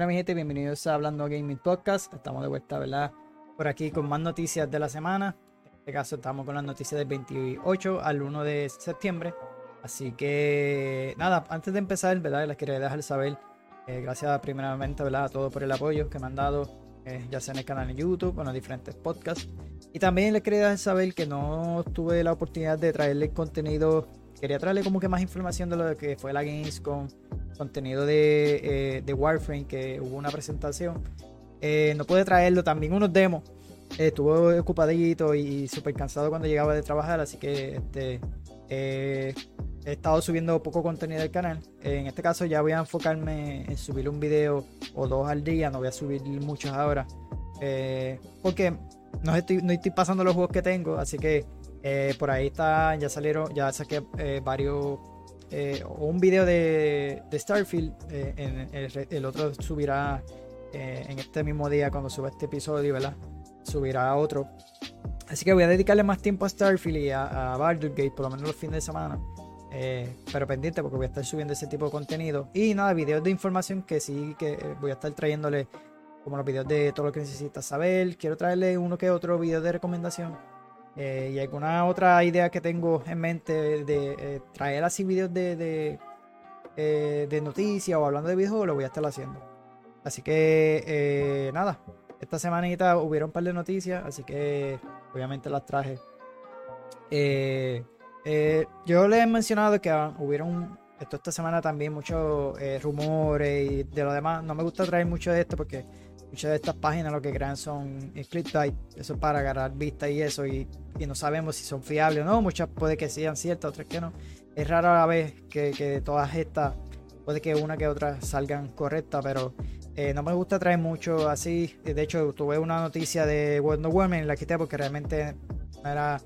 Hola mi gente, bienvenidos a Hablando Gaming Podcast. Estamos de vuelta, ¿verdad? Por aquí con más noticias de la semana. En este caso estamos con las noticias del 28 al 1 de septiembre. Así que nada, antes de empezar, ¿verdad? Les quería dejar saber, eh, gracias primeramente, ¿verdad? A todos por el apoyo que me han dado, eh, ya sea en el canal de YouTube o en los diferentes podcasts. Y también les quería dejar saber que no tuve la oportunidad de traerle contenido, quería traerle como que más información de lo que fue la Gamescom contenido de, eh, de Warframe, que hubo una presentación. Eh, no pude traerlo, también unos demos. Eh, estuve ocupadito y súper cansado cuando llegaba de trabajar, así que este, he estado subiendo poco contenido del canal. En este caso ya voy a enfocarme en subir un video o dos al día, no voy a subir muchos ahora. porque no estoy, no estoy pasando los juegos que tengo, así que por ahí está, ya salieron, ya saqué varios eh, un video de, Starfield, eh, en, el, otro subirá eh, en este mismo día cuando suba este episodio, ¿verdad? Subirá otro. Así que voy a dedicarle más tiempo a Starfield y a, a Baldur's por lo menos los fines de semana. pero pendiente porque voy a estar subiendo ese tipo de contenido. Y nada, videos de información que sí que voy a estar trayéndole como los videos de todo lo que necesitas saber. Quiero traerle uno que otro video de recomendación eh, y alguna otra idea que tengo en mente de, eh, traer así videos de, eh, de noticias o hablando de videojuegos, lo voy a estar haciendo. Así que nada, esta semanita hubieron un par de noticias, así que obviamente las traje. yo les he mencionado que hubieron esto esta semana también muchos rumores y de lo demás. No me gusta traer mucho de esto porque muchas de estas páginas lo que crean son clickbait, eso para agarrar vista y eso, y, no sabemos si son fiables o no, muchas puede que sean ciertas, otras que no. Es raro a la vez que, que todas estas, puede que una que otra salgan correctas, pero eh, no me gusta traer mucho así. De hecho, tuve una noticia de Wonder Woman, la quité porque realmente era,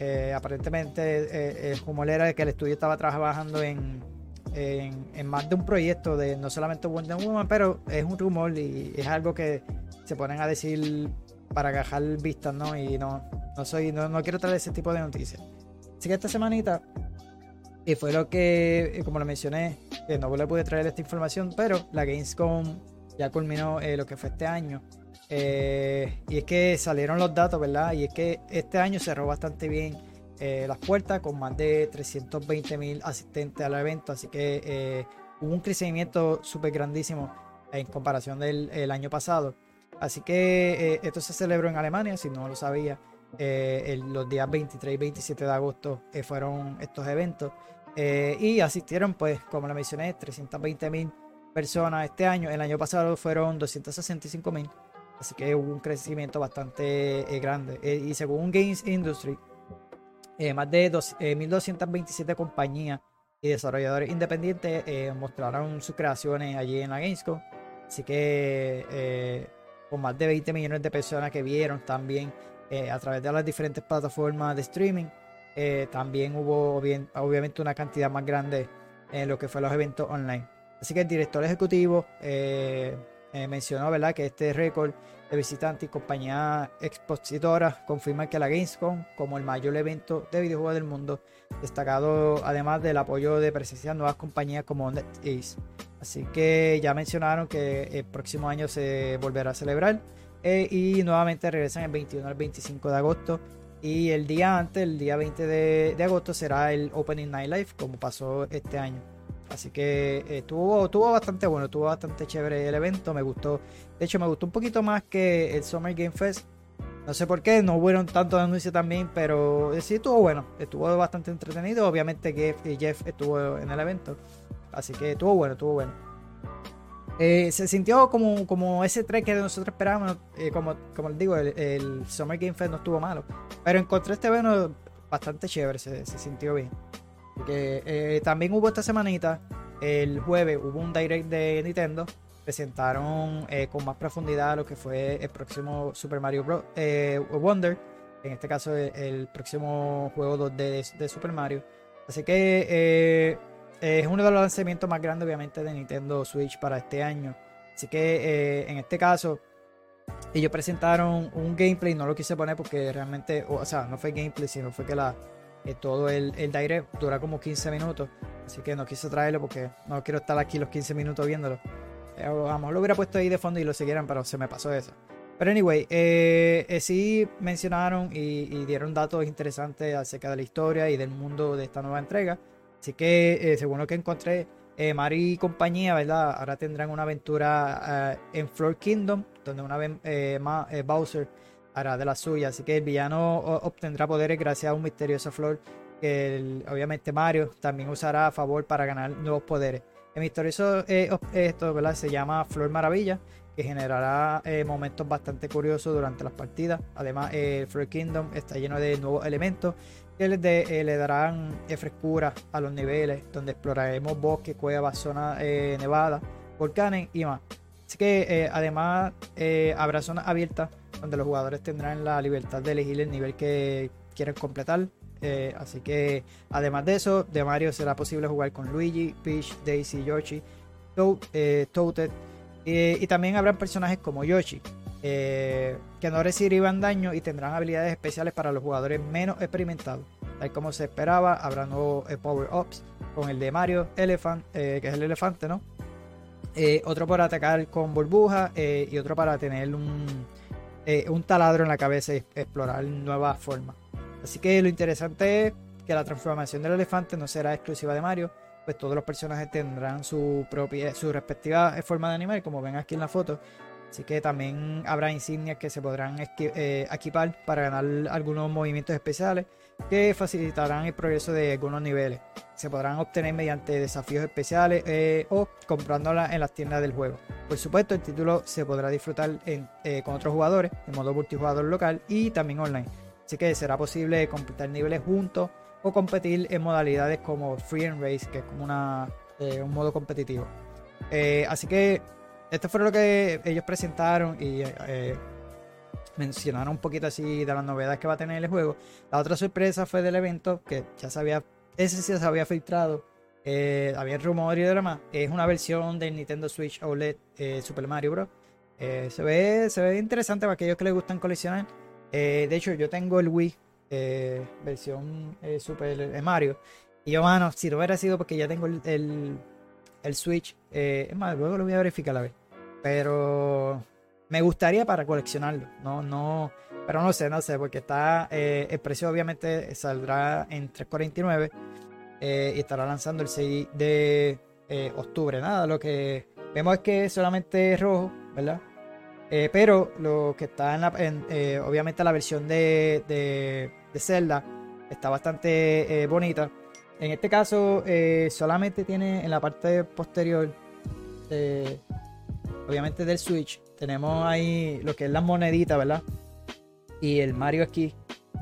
eh, aparentemente, eh, el rumor era que el estudio estaba trabajando en en, más de un proyecto de no solamente Wonder Woman, pero es un rumor y es algo que se ponen a decir para agajar vistas, ¿no? Y no, no soy, no, no quiero traer ese tipo de noticias. Así que esta semanita, y fue lo que, eh, como lo mencioné, que no le pude traer esta información, pero la Gamescom ya culminó eh, lo que fue este año. Eh, y es que salieron los datos, ¿verdad? Y es que este año cerró bastante bien eh, las puertas con más de 320 mil asistentes al evento, así que eh, hubo un crecimiento súper grandísimo en comparación del año pasado. Así que eh, esto se celebró en Alemania, si no lo sabía. los días 23 y 27 de agosto fueron estos eventos y asistieron, pues, como le mencioné, 320 mil personas este año. El año pasado fueron 265 mil. Así que hubo un crecimiento bastante grande. y según Games Industry, eh, más de 1.227 eh, compañías y desarrolladores independientes eh, mostraron sus creaciones allí en la Gamescom. Así que con más de 20 millones de personas que vieron también a través de las diferentes plataformas de streaming. también hubo bien, obviamente una cantidad más grande en lo que fue los eventos online. Así que el director ejecutivo mencionó ¿verdad? que este récord de visitantes y compañías expositoras confirman que la Gamescom, como el mayor evento de videojuegos del mundo, destacado además del apoyo de presencia de nuevas compañías como NetEase. Así que ya mencionaron que el próximo año se volverá a celebrar eh, y nuevamente regresan el 21 al 25 de agosto. Y el día antes, el día 20 de, de agosto, será el Opening Night Live, como pasó este año. Así que estuvo, estuvo bastante bueno, estuvo bastante chévere el evento, me gustó. De hecho, me gustó un poquito más que el Summer Game Fest. No sé por qué, no hubieron tantos anuncios también, pero sí estuvo bueno, estuvo bastante entretenido. Obviamente que Jeff estuvo en el evento, así que estuvo bueno, estuvo bueno. Eh, se sintió como, como ese trek que nosotros esperábamos, eh, como, como les digo, el, Summer Game Fest no estuvo malo, pero encontré este evento bastante chévere, se sintió bien. Que eh, también hubo esta semanita, el jueves hubo un direct de Nintendo. Presentaron eh, con más profundidad lo que fue el próximo Super Mario Bros. Eh, Wonder. En este caso, el, próximo juego 2D de, Super Mario. Así que es uno de los lanzamientos más grandes, obviamente, de Nintendo Switch para este año. Así que en este caso, ellos presentaron un gameplay. No lo quise poner porque realmente, o sea, no fue gameplay, sino fue que la eh, todo el, el direct dura como 15 minutos, así que no quise traerlo porque no quiero estar aquí los 15 minutos viéndolo. Vamos, lo hubiera puesto ahí de fondo y lo siguieran, pero se me pasó eso. Pero anyway, eh, eh, sí mencionaron y, dieron datos interesantes acerca de la historia y del mundo de esta nueva entrega. Así que, según lo que encontré, Mario y compañía, ¿verdad? Ahora tendrán una aventura en Floor Kingdom, donde una vez Bowser hará de la suya. Así que el villano obtendrá poderes gracias a un misterioso flor que obviamente Mario también usará a favor para ganar nuevos poderes. El misterioso eh, esto se llama Flor Maravilla, que generará eh, momentos bastante curiosos durante las partidas. Además, el Flor Kingdom está lleno de nuevos elementos que le, eh, le darán frescura a los niveles, donde exploraremos bosques, cuevas, zonas nevadas, volcanes y más. Así que además habrá zonas abiertas donde los jugadores tendrán la libertad de elegir el nivel que quieren completar. Eh, así que además de eso, de Mario será posible jugar con Luigi, Peach, Daisy, Yoshi, eh, Toadette y también habrán personajes como Yoshi eh, que no recibirán daño y tendrán habilidades especiales para los jugadores menos experimentados. Tal como se esperaba, habrá nuevos power-ups con el de Mario Elephant, que es el elefante, ¿no? otro para atacar con burbuja y otro para tener un, un taladro en la cabeza y explorar nuevas formas. Así que lo interesante es que la transformación del elefante no será exclusiva de Mario, pues todos los personajes tendrán su propia, su respectiva forma de animal, como ven aquí en la foto. Así que también habrá insignias que se podrán eh, equipar para ganar algunos movimientos especiales que facilitarán el progreso de algunos niveles. Se podrán obtener mediante desafíos especiales eh, o comprándolas en las tiendas del juego. Por supuesto, el título se podrá disfrutar eh, con otros jugadores en modo multijugador local y también online. Así que será posible completar niveles juntos o competir en modalidades como Free and Race, que es como una, eh, un modo competitivo. Así que esto fue lo que ellos presentaron y mencionaron un poquito así de las novedades que va a tener el juego. La otra sorpresa fue del evento que ya sabía, ese sí se había filtrado. había rumores y demás. Es una versión del Nintendo Switch OLED Super Mario Bros. se, ve, se ve interesante para aquellos que les gustan coleccionar. Eh, de hecho, yo tengo el Wii eh, versión eh, Super Mario. Y yo, mano, si no hubiera sido porque ya tengo el, Switch, es más, luego lo voy a verificar a ver. Pero me gustaría para coleccionarlo. No, no, pero no sé, no sé, porque está, el precio obviamente saldrá en 3.49 y estará lanzando el 6 de octubre. Nada, lo que vemos es que solamente es rojo, ¿verdad? Eh, pero lo que está en, la, eh, obviamente la versión de, de, Zelda está bastante eh, bonita. En este caso solamente tiene en la parte posterior, obviamente del Switch, tenemos ahí lo que es la monedita, ¿verdad? Y el Mario aquí.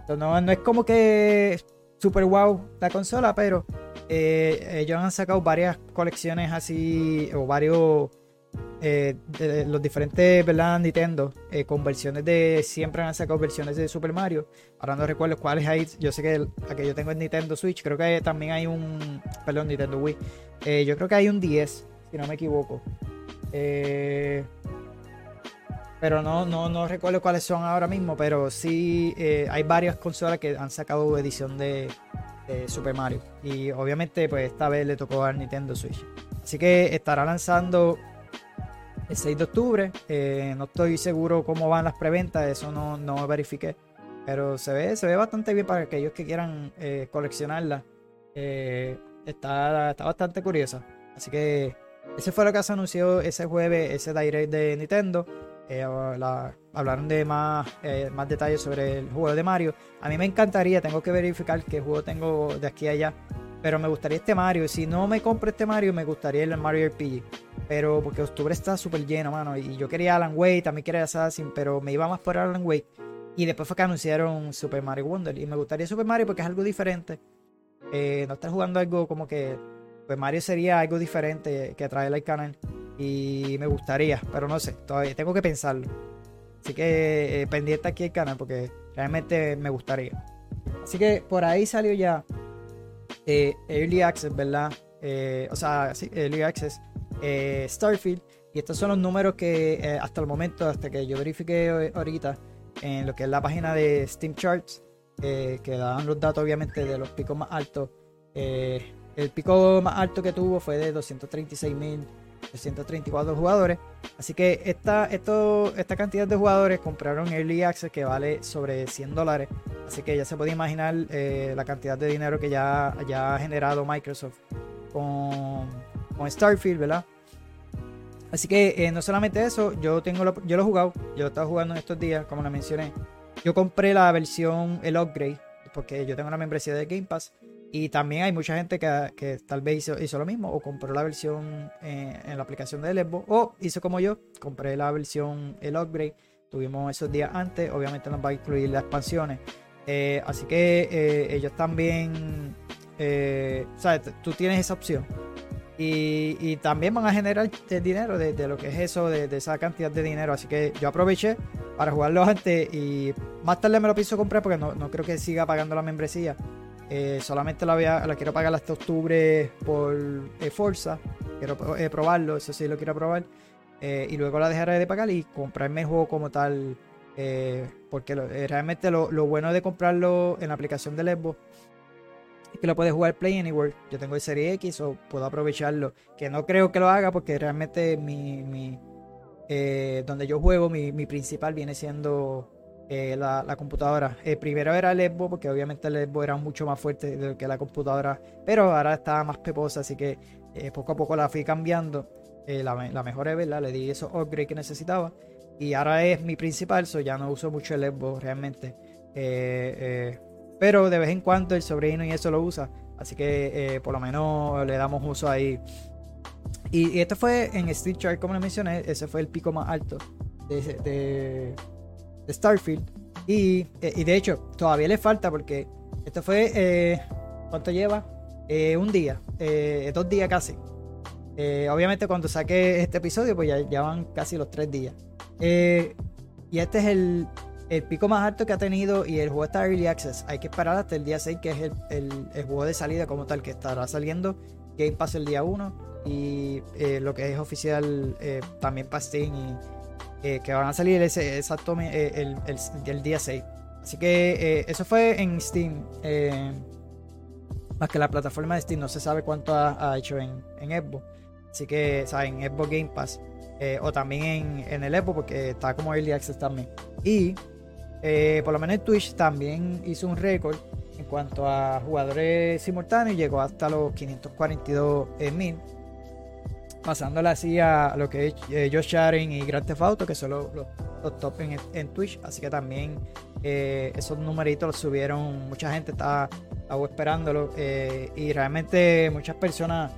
no, no es como que super wow la consola, pero ellos han sacado varias colecciones así, o varios eh, los diferentes ¿verdad? Nintendo eh, con versiones de siempre han sacado versiones de Super Mario ahora no recuerdo cuáles hay yo sé que el, que yo tengo es Nintendo Switch creo que también hay un perdón Nintendo Wii eh, yo creo que hay un 10 si no me equivoco pero no, no, no recuerdo cuáles son ahora mismo pero sí hay varias consolas que han sacado edición de, Super Mario y obviamente pues esta vez le tocó al Nintendo Switch así que estará lanzando el 6 de octubre. Eh, no estoy seguro cómo van las preventas, eso no, no verifiqué. Pero se ve, se ve bastante bien para aquellos que quieran eh, coleccionarla. Eh, está, está bastante curiosa. Así que ese fue lo que se anunció ese jueves, ese direct de Nintendo. Hablaron de más, más detalles sobre el juego de Mario. A mí me encantaría, tengo que verificar qué juego tengo de aquí a allá. Pero me gustaría este Mario. Si no me compro este Mario, me gustaría el Mario RPG. Pero porque octubre está súper lleno, mano. Y yo quería Alan Wake, también quería Assassin, pero me iba más por Alan Wake. Y después fue que anunciaron Super Mario Wonder. Y me gustaría Super Mario porque es algo diferente. Eh, no estar jugando algo como que. Pues Mario sería algo diferente que trae el canal. Y me gustaría, pero no sé, todavía tengo que pensarlo. Así que eh, pendiente aquí el canal porque realmente me gustaría. Así que por ahí salió ya eh, Early Access, ¿verdad? o sea, sí, Early Access eh, Starfield. Y estos son los números que eh, hasta el momento, hasta que yo verifique ahorita en lo que es la página de Steam Charts, eh, que dan los datos obviamente de los picos más altos. el pico más alto que tuvo fue de 236.000 334 jugadores. Así que esta, esto, esta cantidad de jugadores compraron Early Access que vale sobre 100 dólares. Así que ya se puede imaginar eh, la cantidad de dinero que ya, ya ha generado Microsoft con, con Starfield, ¿verdad? Así que eh, no solamente eso, yo tengo lo, yo lo he jugado, yo lo he estado jugando en estos días, como lo mencioné. Yo compré la versión, el upgrade, porque yo tengo una membresía de Game Pass. Y también hay mucha gente que, tal vez hizo, lo mismo, o compró la versión eh, en la aplicación de Lesbo, o hizo como yo, compré la versión, el upgrade. Tuvimos esos días antes, obviamente nos va a incluir las expansiones. Eh, así que ellos también, ¿sabes? Tú tienes esa opción. Y, también van a generar dinero de, lo que es eso, de, esa cantidad de dinero. Así que yo aproveché para jugarlo antes y más tarde me lo pienso comprar porque no, creo que siga pagando la membresía. Eh, solamente la, voy a, la quiero pagar hasta octubre por eh, Forza. Quiero eh, probarlo, eso sí lo quiero probar. y luego la dejaré de pagar y comprarme el juego como tal. porque realmente lo, lo, bueno de comprarlo en la aplicación de Xbox que lo puedes jugar Play Anywhere. Yo tengo el Serie X o puedo aprovecharlo. Que no creo que lo haga porque realmente mi, eh, donde yo juego, mi, principal viene siendo eh, la, computadora. El primero era el Xbox porque obviamente el Xbox era mucho más fuerte que la computadora. Pero ahora está más peposa, así que eh, poco a poco la fui cambiando. la, la mejoré, ¿verdad? Le di esos upgrades que necesitaba. Y ahora es mi principal, so ya no uso mucho el Xbox realmente. Eh, pero de vez en cuando el sobrino y eso lo usa. Así que eh, por lo menos le damos uso ahí. Y, esto fue en Street Chart, como le mencioné, ese fue el pico más alto de, Starfield. Eh, y, de hecho, todavía le falta porque esto fue. Eh, ¿Cuánto lleva? un día, dos días casi. obviamente, cuando saqué este episodio, pues ya, ya van casi los tres días. y este es el, el pico más alto que ha tenido y el juego está Early Access. Hay que esperar hasta el día 6, que es el, juego de salida como tal, que estará saliendo Game Pass el día 1 y eh, lo que es oficial eh, también para Steam y eh, que van a salir ese, exacto el, el, día 6. Así que eso fue en Steam. más que la plataforma de Steam no se sabe cuánto ha, hecho en, en Xbox. Así que, ¿saben? En Xbox Game Pass. o también en, en el Xbox porque está como Early Access también. Y eh, por lo menos Twitch también hizo un récord en cuanto a jugadores simultáneos, llegó hasta los 542 mil, pasándole así a lo que es eh, Josh Sharing y Grand Theft que son los, top en, Twitch, así que también eh, esos numeritos los subieron, mucha gente estaba, esperándolo y realmente muchas personas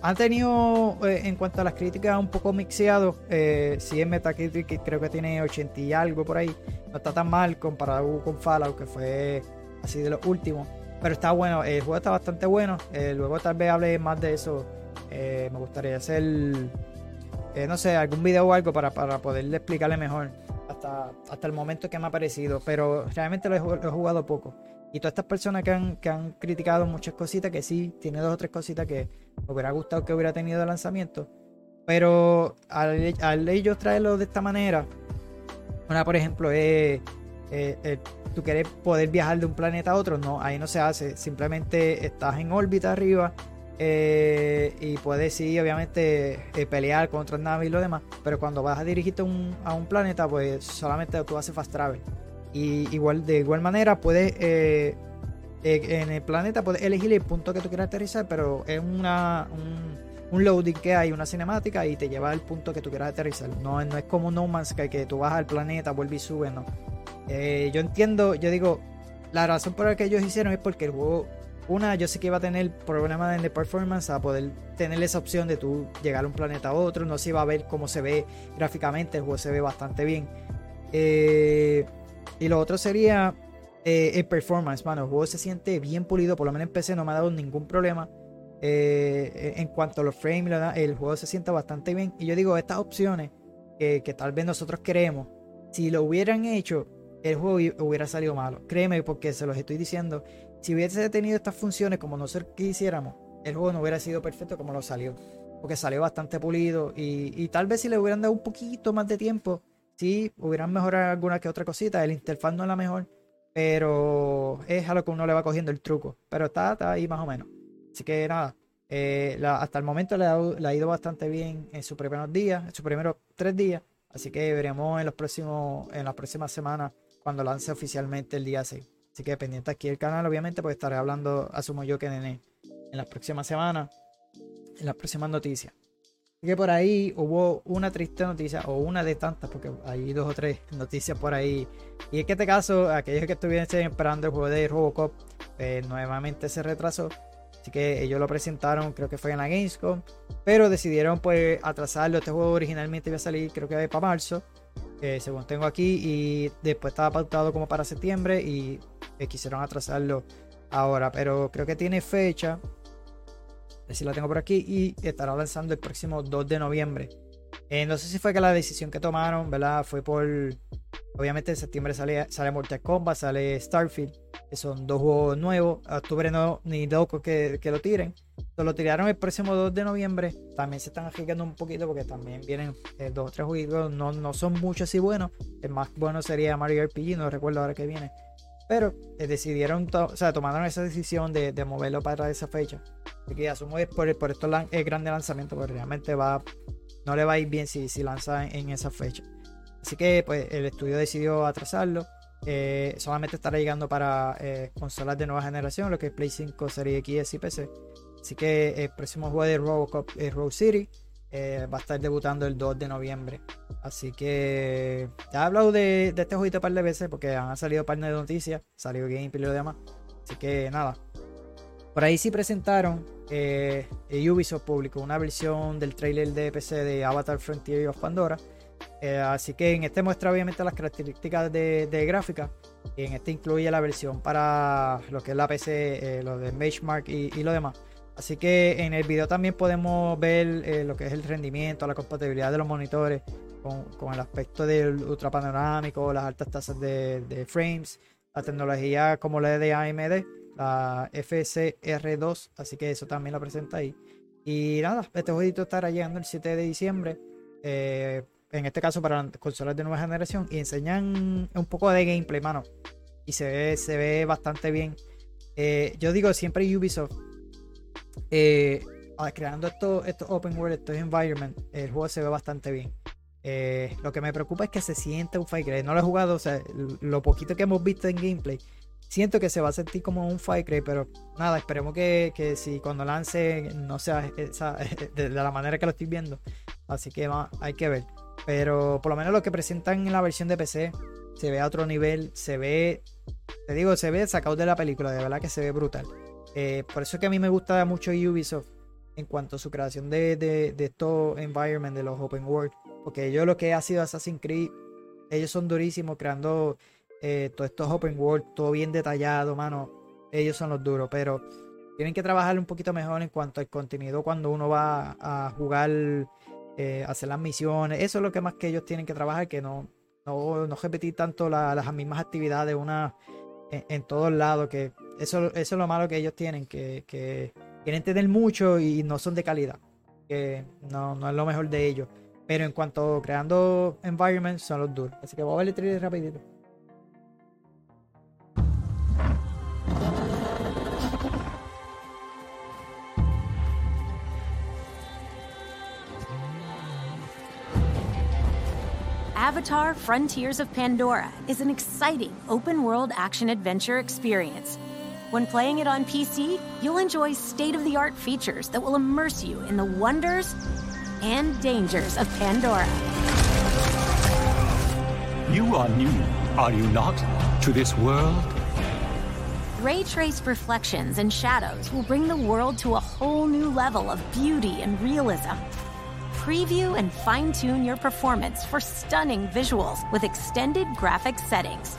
han tenido, eh, en cuanto a las críticas, un poco mixeado. Eh, si en Metacritic creo que tiene 80 y algo por ahí. No está tan mal comparado con Fallout, que fue así de los últimos. Pero está bueno, el juego está bastante bueno. Eh, luego tal vez hable más de eso. Me gustaría hacer, no sé, algún video o algo para, para poderle explicarle mejor hasta, hasta el momento que me ha parecido. Pero realmente lo he jugado poco. Y todas estas personas que han, que han criticado muchas cositas, que sí, tiene dos o tres cositas que me hubiera gustado que hubiera tenido de lanzamiento. Pero al, ellos traerlo de esta manera, una por ejemplo es, eh, tú quieres poder viajar de un planeta a otro, no, ahí no se hace, simplemente estás en órbita arriba eh, y puedes sí, obviamente, eh, pelear con otras naves y lo demás, pero cuando vas a dirigirte a un planeta, pues solamente tú haces fast travel. Y igual, de igual manera, puedes eh, eh, en el planeta puedes elegir el punto que tú quieras aterrizar, pero es una, un, loading que hay, una cinemática y te lleva al punto que tú quieras aterrizar. No, no es como No Man's Sky que tú vas al planeta, vuelves y subes, no. Yo entiendo, yo digo, la razón por la que ellos hicieron es porque el juego, una, yo sé que iba a tener problemas de performance a poder tener esa opción de tú llegar a un planeta a otro, no se iba a ver cómo se ve gráficamente, el juego se ve bastante bien. Eh, y lo otro sería eh, el performance, mano. El juego se siente bien pulido, por lo menos en PC no me ha dado ningún problema. Eh, en cuanto a los frames, el juego se siente bastante bien. Y yo digo, estas opciones que, tal vez nosotros queremos, si lo hubieran hecho, el juego hubiera salido malo. Créeme, porque se los estoy diciendo. Si hubiese tenido estas funciones como nosotros quisiéramos, el juego no hubiera sido perfecto como lo salió. Porque salió bastante pulido. Y, tal vez si le hubieran dado un poquito más de tiempo, Sí, hubieran mejorado alguna que otra cosita. El interfaz no es la mejor, pero es a lo que uno le va cogiendo el truco. Pero está, ahí más o menos. Así que nada, Eh, hasta el momento le ha, ido bastante bien en sus primeros días, en sus primeros tres días. Así que veremos en los próximos, en las próximas semanas cuando lance oficialmente el día 6. Así que pendiente aquí el canal, obviamente, pues estaré hablando, asumo yo que en, en las próximas semanas, en las próximas noticias. Así que por ahí hubo una triste noticia, o una de tantas, porque hay dos o tres noticias por ahí. Y es que este caso, aquellos que estuviesen esperando el juego de Robocop, eh, nuevamente se retrasó. Así que ellos lo presentaron, creo que fue en la Gamescom. Pero decidieron pues atrasarlo. Este juego originalmente iba a salir, creo que para marzo. Eh, según tengo aquí. Y después estaba pautado como para septiembre. Y eh, quisieron atrasarlo ahora. Pero creo que tiene fecha si la tengo por aquí y estará lanzando el próximo 2 de noviembre. Eh, no sé si fue que la decisión que tomaron, ¿verdad? Fue por. Obviamente en septiembre sale, sale Mortal Kombat, sale Starfield, que son dos juegos nuevos. octubre no, ni Doco que, que lo tiren. lo tiraron el próximo 2 de noviembre. También se están agitando un poquito porque también vienen eh, dos o tres juegos. No, no son muchos y buenos. El más bueno sería Mario RPG, no recuerdo ahora que viene. Pero eh, decidieron, o sea, tomaron esa decisión de, moverlo para esa fecha. Así que asumo es por, por estos el grande lanzamiento, porque realmente va, no le va a ir bien si, si lanza en, esa fecha. Así que pues el estudio decidió atrasarlo. Eh, solamente estará llegando para eh, consolas de nueva generación, lo que es Play 5, Serie X y PC. Así que el próximo juego de Robocop es Road City. Eh, va a estar debutando el 2 de noviembre. Así que ya he hablado de, este jueguito un par de veces porque han salido par de noticias, salió gameplay y lo demás. Así que nada. Por ahí sí presentaron eh, Ubisoft publicó una versión del trailer de PC de Avatar Frontier of Pandora. Eh, así que en este muestra obviamente las características de, gráfica. Y en este incluye la versión para lo que es la PC, eh, lo de Benchmark y, y, lo demás. Así que en el video también podemos ver eh, lo que es el rendimiento, la compatibilidad de los monitores con, el aspecto del ultra panorámico, las altas tasas de, de frames, la tecnología como la de AMD la FCR2, así que eso también lo presenta ahí. Y nada, este jueguito estará llegando el 7 de diciembre, eh, en este caso para consolas de nueva generación, y enseñan un poco de gameplay, mano. Y se ve, se ve bastante bien. Eh, yo digo siempre Ubisoft, eh, creando estos, estos open world, estos environment, el juego se ve bastante bien. lo que me preocupa es que se siente un Fight No lo he jugado, o sea, lo poquito que hemos visto en gameplay siento que se va a sentir como un Fire pero nada, esperemos que, que si cuando lance no sea de, la manera que lo estoy viendo. Así que hay que ver. Pero por lo menos lo que presentan en la versión de PC se ve a otro nivel, se ve, te digo, se ve sacado de la película, de verdad que se ve brutal. Eh, por eso es que a mí me gusta mucho Ubisoft en cuanto a su creación de, de, de estos environments, de los open world. Porque yo lo que ha sido Assassin's Creed, ellos son durísimos creando eh, todos estos open world, todo bien detallado, mano. Ellos son los duros, pero tienen que trabajar un poquito mejor en cuanto al contenido cuando uno va a jugar, eh, hacer las misiones. Eso es lo que más que ellos tienen que trabajar, que no, no, no repetir tanto las mismas actividades una, en, todos lados. Que eso, eso es lo malo que ellos tienen, que, que quieren tener mucho y no son de calidad. Que no, no es lo mejor de ellos. Pero en cuanto creando environments, son los duros. Así que voy a ver el trailer rapidito. Avatar Frontiers of Pandora is an exciting open world action adventure experience. When playing it on PC, you'll enjoy state of the art features that will immerse you in the wonders and dangers of Pandora. You are new, are you not, to this world? Ray traced reflections and shadows will bring the world to a whole new level of beauty and realism preview and fine tune your performance for stunning visuals with extended graphics settings.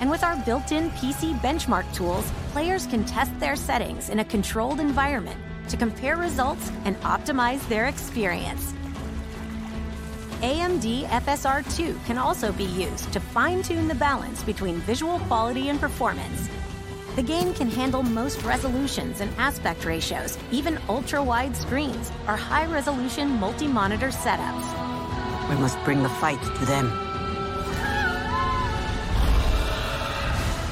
And with our built in PC benchmark tools, players can test their settings in a controlled environment to compare results and optimize their experience. AMD FSR2 can also be used to fine tune the balance between visual quality and performance the game can handle most resolutions and aspect ratios, even ultra-wide screens or high-resolution multi-monitor setups. We must bring the fight to them.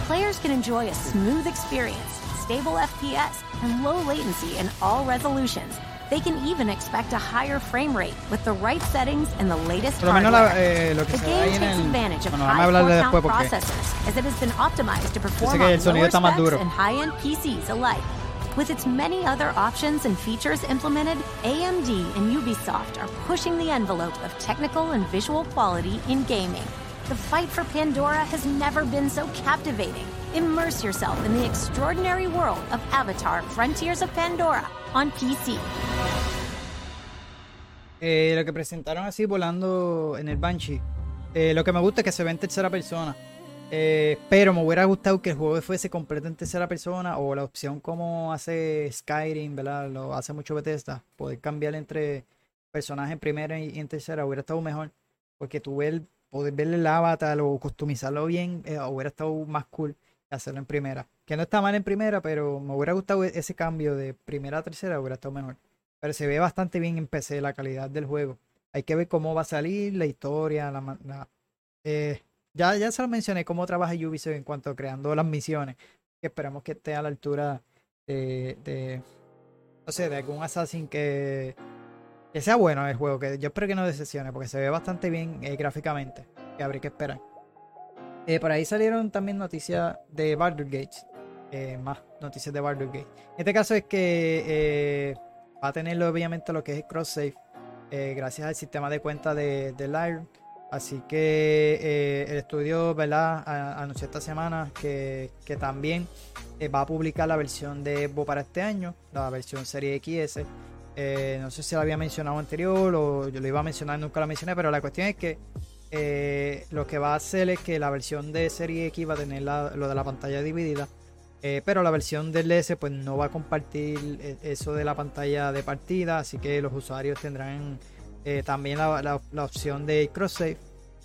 Players can enjoy a smooth experience stable FPS and low latency in all resolutions, they can even expect a higher frame rate with the right settings and the latest Por lo menos la- hardware. eh, lo que The se game takes el. advantage of Bueno, high core count processors, as it has been optimized to perform on lower specs and high-end PCs alike. With its many other options and features implemented, AMD and Ubisoft are pushing the envelope of technical and visual quality in gaming. The fight for Pandora has never been so captivating. Immerse yourself in the extraordinary world of Avatar Frontiers of Pandora on PC. Eh, lo que presentaron así volando en el Banshee. eh, lo que me gusta es que se ve en tercera persona. Eh, pero me hubiera gustado que el juego fuese completo en tercera persona o la opción como hace Skyrim, ¿verdad? Lo hace mucho Bethesda. Poder cambiar entre personajes en primera y en tercera hubiera estado mejor. Porque tú ver, poder verle el avatar o customizarlo bien eh, hubiera estado más cool hacerlo en primera. Que no está mal en primera, pero me hubiera gustado e- ese cambio de primera a tercera, hubiera estado mejor. Pero se ve bastante bien en PC la calidad del juego. Hay que ver cómo va a salir, la historia, la... la- eh, ya, ya se lo mencioné cómo trabaja Ubisoft en cuanto a creando las misiones. Que esperamos que esté a la altura de, de no sé, de algún Assassin que, que sea bueno el juego. Que yo espero que no decepcione porque se ve bastante bien eh, gráficamente. Que habría que esperar. Eh, por ahí salieron también noticias de Baldur's Gate. eh, más noticias de Baldur's Gate. En este caso es que eh, va a tener obviamente lo que es el cross-save. eh, gracias al sistema de cuenta de, de Lyre. Así que el estudio ¿verdad? Anunció esta semana que, que también va a publicar la versión de Evo para este año, la versión serie XS. No sé si lo había mencionado anterior o yo lo iba a mencionar, nunca lo mencioné, pero la cuestión es que eh, lo que va a hacer es que la versión de serie X va a tener lo de la pantalla dividida. eh, pero la versión del S pues no va a compartir eh, eso de la pantalla de partida, así que los usuarios tendrán también la, opción de cross save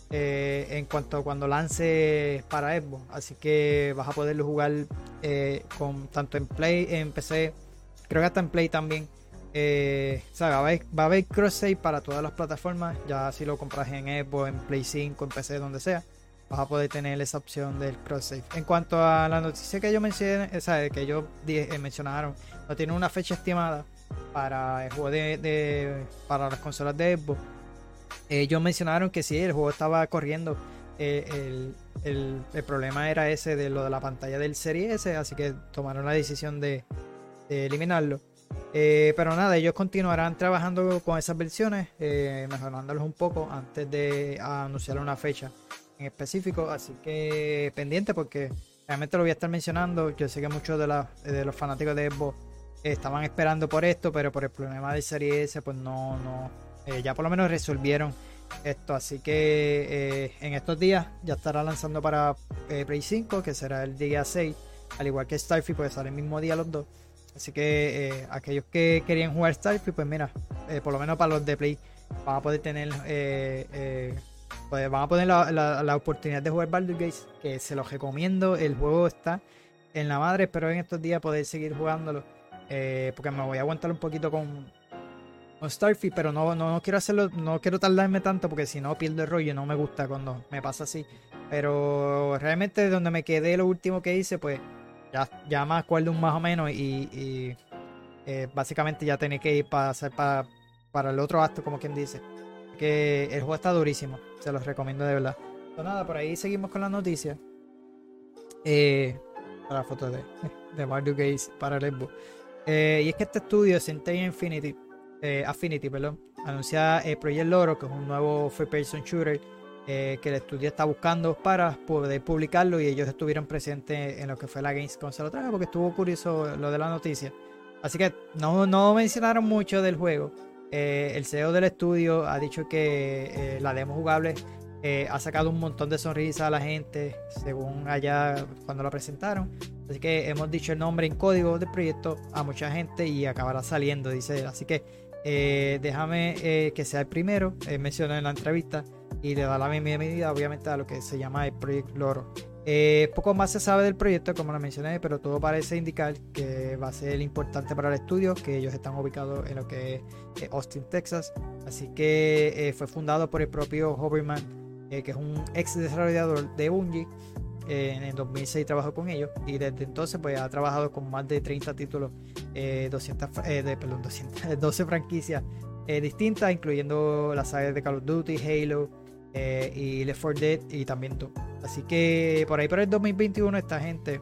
en cuanto cuando lance para Xbox. Así que vas a poderlo jugar con tanto en Play, en PC, creo que hasta en Play también. Eh, va a haber, cross save para todas las plataformas. Ya si lo compras en Xbox, en Play 5, en PC, donde sea, vas a poder tener esa opción del cross save. En cuanto a la noticia que yo mencioné, o que dije- eh, mencionaron, no tiene una fecha estimada para el juego de, para las consolas de Xbox. Ellos mencionaron que sí, el juego estaba corriendo. eh, el, el- el problema era ese de lo de la pantalla del Serie S, así que tomaron la decisión de, de eliminarlo. Eh, pero nada, ellos continuarán trabajando con esas versiones, eh, mejorándolos un poco antes de anunciar una fecha en específico. Así que pendiente porque realmente lo voy a estar mencionando. Yo sé que muchos de, la- de los fanáticos de Xbox estaban esperando por esto, pero por el problema de Serie S, pues no, no, eh, ya por lo menos resolvieron esto. Así que eh, en estos días ya estará lanzando para eh, Play 5, que será el día 6, al igual que Starfield, pues sale el mismo día los dos. Así que eh, aquellos que querían jugar Starfield, pues mira, eh, por lo menos para los de Play, van a poder tener, eh, pues van a poner la, oportunidad de jugar Baldur's Gate, que se los recomiendo. El juego está en la madre, espero en estos días poder seguir jugándolo, porque me voy a aguantar un poquito con, con Starfield, pero no, no, no quiero hacerlo, no quiero tardarme tanto, porque si no pierdo el rollo, no me gusta cuando me pasa así. Pero realmente donde me quedé, lo último que hice, pues ya, ya me acuerdo un más o menos y, y, eh, básicamente ya tenía que ir para para, para el otro acto, como quien dice. Que el juego está durísimo, se los recomiendo de verdad. Pues nada, por ahí seguimos con la noticia. Eh, la foto de, de Mario Gates para el Xbox. Eh, y es que este estudio, Centennial Infinity, eh, Affinity, perdón, anuncia eh, Project Loro, que es un nuevo free person shooter eh, que el estudio está buscando para poder publicarlo y ellos estuvieron presentes en lo que fue la Gamescom. Se lo traje porque estuvo curioso lo de la noticia. Así que no, no mencionaron mucho del juego. Eh, el CEO del estudio ha dicho que eh, la demo jugable eh, ha sacado un montón de sonrisas a la gente, según allá cuando la presentaron. Así que hemos dicho el nombre en código del proyecto a mucha gente y acabará saliendo, dice él. Así que eh, déjame eh, que sea el primero, mencionó en la entrevista, y le da la bienvenida obviamente a lo que se llama el Project Loro. Eh, poco más se sabe del proyecto, como lo mencioné, pero todo parece indicar que va a ser importante para el estudio, que ellos están ubicados en lo que es eh, Austin, Texas. Así que eh, fue fundado por el propio Hoverman, eh, que es un ex desarrollador de Bungie, en el 2006 trabajó con ellos y desde entonces pues ha trabajado con más de 30 títulos, 200, de, perdón, 200, 12 franquicias distintas, incluyendo las sagas de Call of Duty, Halo y Left 4 Dead y también Doom. Así que por ahí por el 2021 esta gente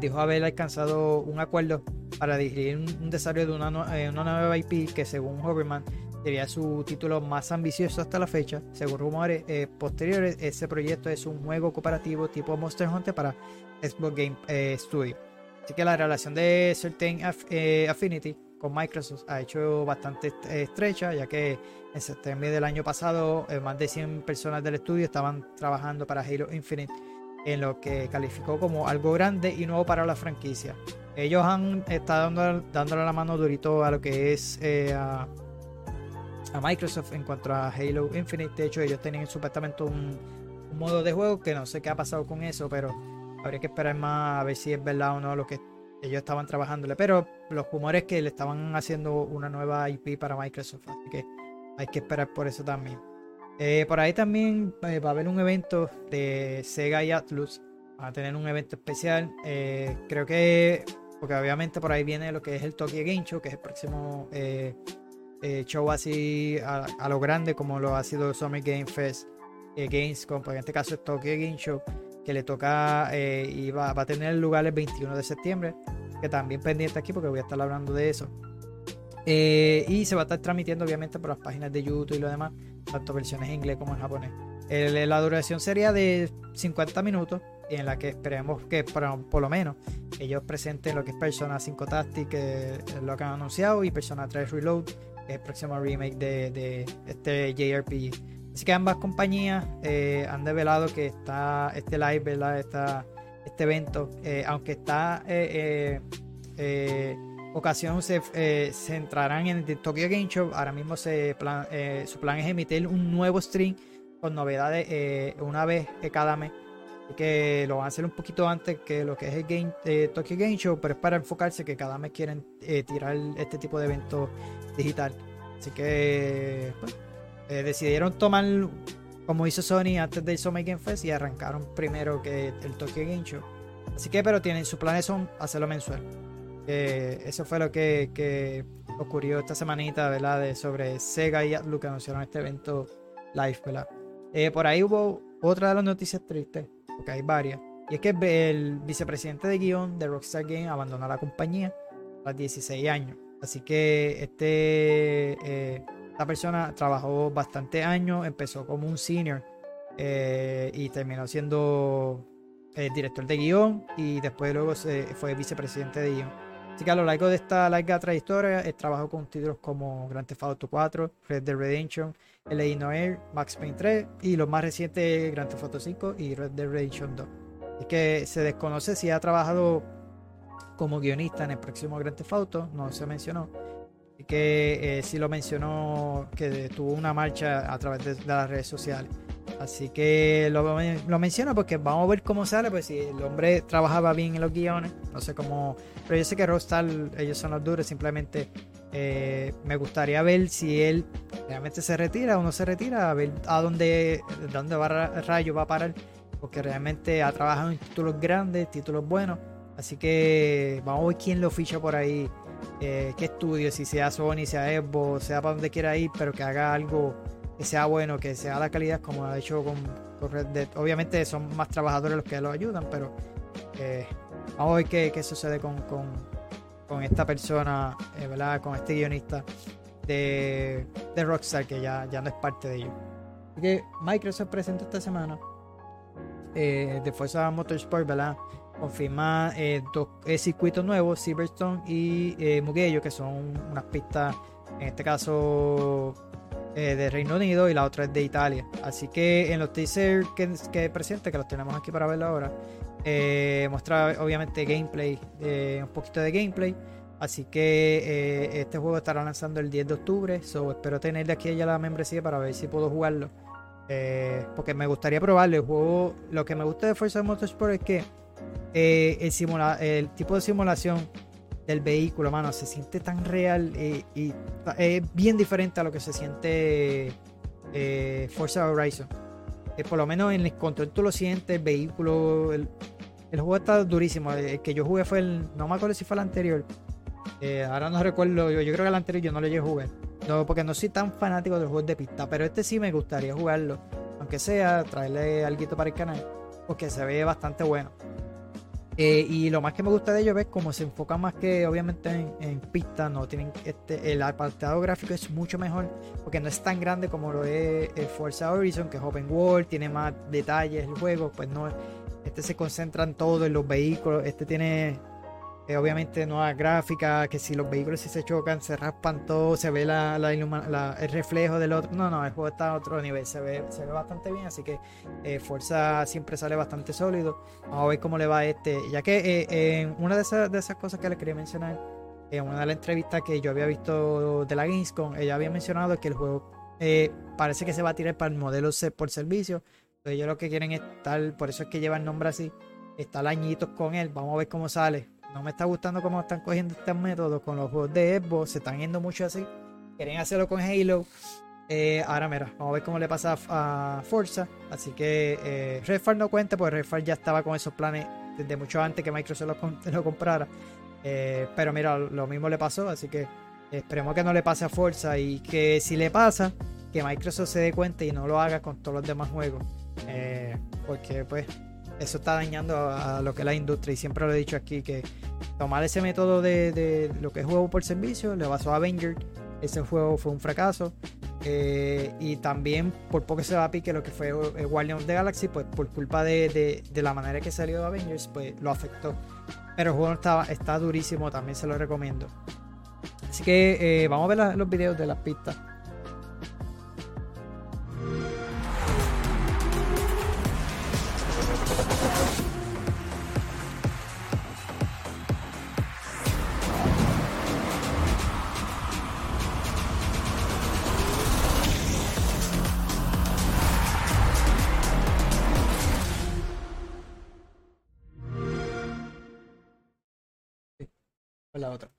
dijo haber alcanzado un acuerdo para dirigir un, desarrollo de una, una, nueva IP que según Hoverman sería su título más ambicioso hasta la fecha. Según rumores eh, posteriores, ese proyecto es un juego cooperativo tipo Monster Hunter para Xbox Game eh, Studio. Así que la relación de Certain eh, Affinity con Microsoft ha hecho bastante estrecha, ya que en septiembre del año pasado más de 100 personas del estudio estaban trabajando para Halo Infinite, en lo que calificó como algo grande y nuevo para la franquicia. Ellos han estado dándole la mano durito a lo que es a a Microsoft en cuanto a Halo Infinite. De hecho, ellos tenían supuestamente un, modo de juego que no sé qué ha pasado con eso, pero habría que esperar más a ver si es verdad o no lo que ellos estaban trabajándole. Pero los rumores que le estaban haciendo una nueva IP para Microsoft, así que hay que esperar por eso también. Eh, por ahí también eh, va a haber un evento de Sega y Atlus. Va a tener un evento especial. Eh, creo que, porque obviamente por ahí viene lo que es el Tokyo Game Show, que es el próximo show así a, lo grande como lo ha sido Summer Game Fest, Gamescom, pues en este caso es Tokyo Game Show, que le toca y va, a tener lugar el 21 de septiembre, que también pendiente aquí porque voy a estar hablando de eso. Y se va a estar transmitiendo obviamente por las páginas de YouTube y lo demás, tanto versiones en inglés como en japonés. la duración sería de 50 minutos en la que esperemos que por, por, lo menos ellos presenten lo que es Persona 5 Tactic, que es lo que han anunciado, y Persona 3 Reload, el próximo remake de, este JRPG. Así que ambas compañías eh, han develado que está este live, ¿verdad? este evento, eh, aunque está eh, ocasión se centrarán en el Tokyo Game Show. Ahora mismo se su plan es emitir un nuevo stream con novedades una vez cada mes. que lo van a hacer un poquito antes que lo que es el Game, Tokyo Game Show, pero es para enfocarse que cada mes quieren tirar este tipo de eventos digital. Así que pues, eh, decidieron tomar como hizo Sony antes del Summer Game Fest y arrancaron primero que el Tokyo Game Show. Así que, pero tienen sus planes son hacerlo mensual. Eso fue lo que, ocurrió esta semanita, ¿verdad? De, sobre Sega y Atlus que anunciaron este evento live, ¿verdad? Eh, por ahí hubo otra de las noticias tristes, porque hay varias. Y es que el vicepresidente de guion de Rockstar Game abandonó la compañía a los 16 años. Así que este, eh, esta persona trabajó bastante años, empezó como un senior eh, y terminó siendo el director de guion y después luego fue vicepresidente de guion. Así que a lo largo de esta larga trayectoria, él trabajó con títulos como Grand Theft Auto 4, Red Dead Redemption, L.A. Noir, Max Payne 3 y los más recientes Grand Theft Auto 5 y Red Dead Redemption 2. Es que se desconoce si ha trabajado como guionista en el próximo Grand Theft Auto, no se mencionó. Y que eh, sí lo mencionó que tuvo una marcha a través de, las redes sociales. Así que lo, lo menciono porque vamos a ver cómo sale, pues si el hombre trabajaba bien en los guiones, no sé cómo, pero yo sé que Rockstar, ellos son los duros, simplemente eh, me gustaría ver si él realmente se retira o no se retira, a ver a dónde, dónde va Rayo va a parar, porque realmente ha trabajado en títulos grandes, títulos buenos, Así que vamos a ver quién lo ficha por ahí. Eh, qué estudio, si sea Sony, sea Xbox, sea para donde quiera ir, pero que haga algo que sea bueno, que sea la calidad como ha hecho con, Red Dead. Obviamente son más trabajadores los que lo ayudan, pero eh, vamos a ver qué, sucede con, esta persona, eh, ¿verdad? Con este guionista de, Rockstar que ya, ya no es parte de ellos. Así que Microsoft presentó esta semana de Forza Motorsport, ¿verdad? confirma eh, dos eh, circuitos nuevos, Silverstone y eh, Mugello, que son unas pistas, en este caso eh, de Reino Unido y la otra es de Italia. Así que en los teasers que, que presenta, que los tenemos aquí para verlo ahora, muestra obviamente gameplay, un poquito de gameplay. Así que este juego estará lanzando el 10 de octubre. So, espero tener de aquí ya la membresía para ver si puedo jugarlo. porque me gustaría probarlo. El juego, lo que me gusta de Forza Motorsport es que eh, el tipo de simulación del vehículo, mano, se siente tan real eh, y es bien diferente a lo que se siente eh, Forza Horizon. eh, por lo menos en el control tú lo sientes, el vehículo, el, juego está durísimo. El que yo jugué fue el, no me acuerdo si fue el anterior. Ahora no recuerdo, yo, yo creo que el anterior yo no lo llegué a jugar. No, porque no soy tan fanático de los juegos de pista, pero este sí me gustaría jugarlo. Aunque sea, traerle algo para el canal, porque se ve bastante bueno. Eh, y lo más que me gusta de ellos es como se enfoca más que obviamente en, en pista, no tienen este, el apartado gráfico es mucho mejor porque no es tan grande como lo es el Forza Horizon, que es open world, tiene más detalles el juego, pues no, este se concentra en todo, en los vehículos, este tiene eh, obviamente nuevas gráficas, que si los vehículos si se chocan, se raspan todo, se ve la, el reflejo del otro. No, no, el juego está a otro nivel, se ve, se ve bastante bien, así que eh, Fuerza siempre sale bastante sólido. Vamos a ver cómo le va este. Ya que eh, una de esas, de esas cosas que le quería mencionar, en una de las entrevistas que yo había visto de la Gamescom, ella había mencionado que el juego parece que se va a tirar para el modelo C por servicio. Entonces ellos lo que quieren es tal, por eso es que lleva el nombre así, estar añitos con él, vamos a ver cómo sale no me está gustando cómo están cogiendo este método con los juegos de Xbox. Se están yendo mucho así. Quieren hacerlo con Halo. Eh, ahora mira, vamos a ver cómo le pasa a, Forza. Así que eh, Redfall no cuenta, porque Redfall ya estaba con esos planes desde mucho antes que Microsoft lo, lo comprara. Eh, pero mira, lo mismo le pasó, así que esperemos que no le pase a Forza y que si le pasa, que Microsoft se dé cuenta y no lo haga con todos los demás juegos. Eh, porque pues eso está dañando a, lo que es la industria. Y siempre lo he dicho aquí que tomar ese método de, lo que es juego por servicio le pasó a Avenger ese juego fue un fracaso. Eh, y también por poco se va a pique lo que fue eh, Guardian of the Galaxy pues por culpa de, la manera que salió de Avengers pues lo afectó. Pero el juego está, está durísimo también se lo recomiendo. Así que eh, vamos a ver los videos de las pistas la otra.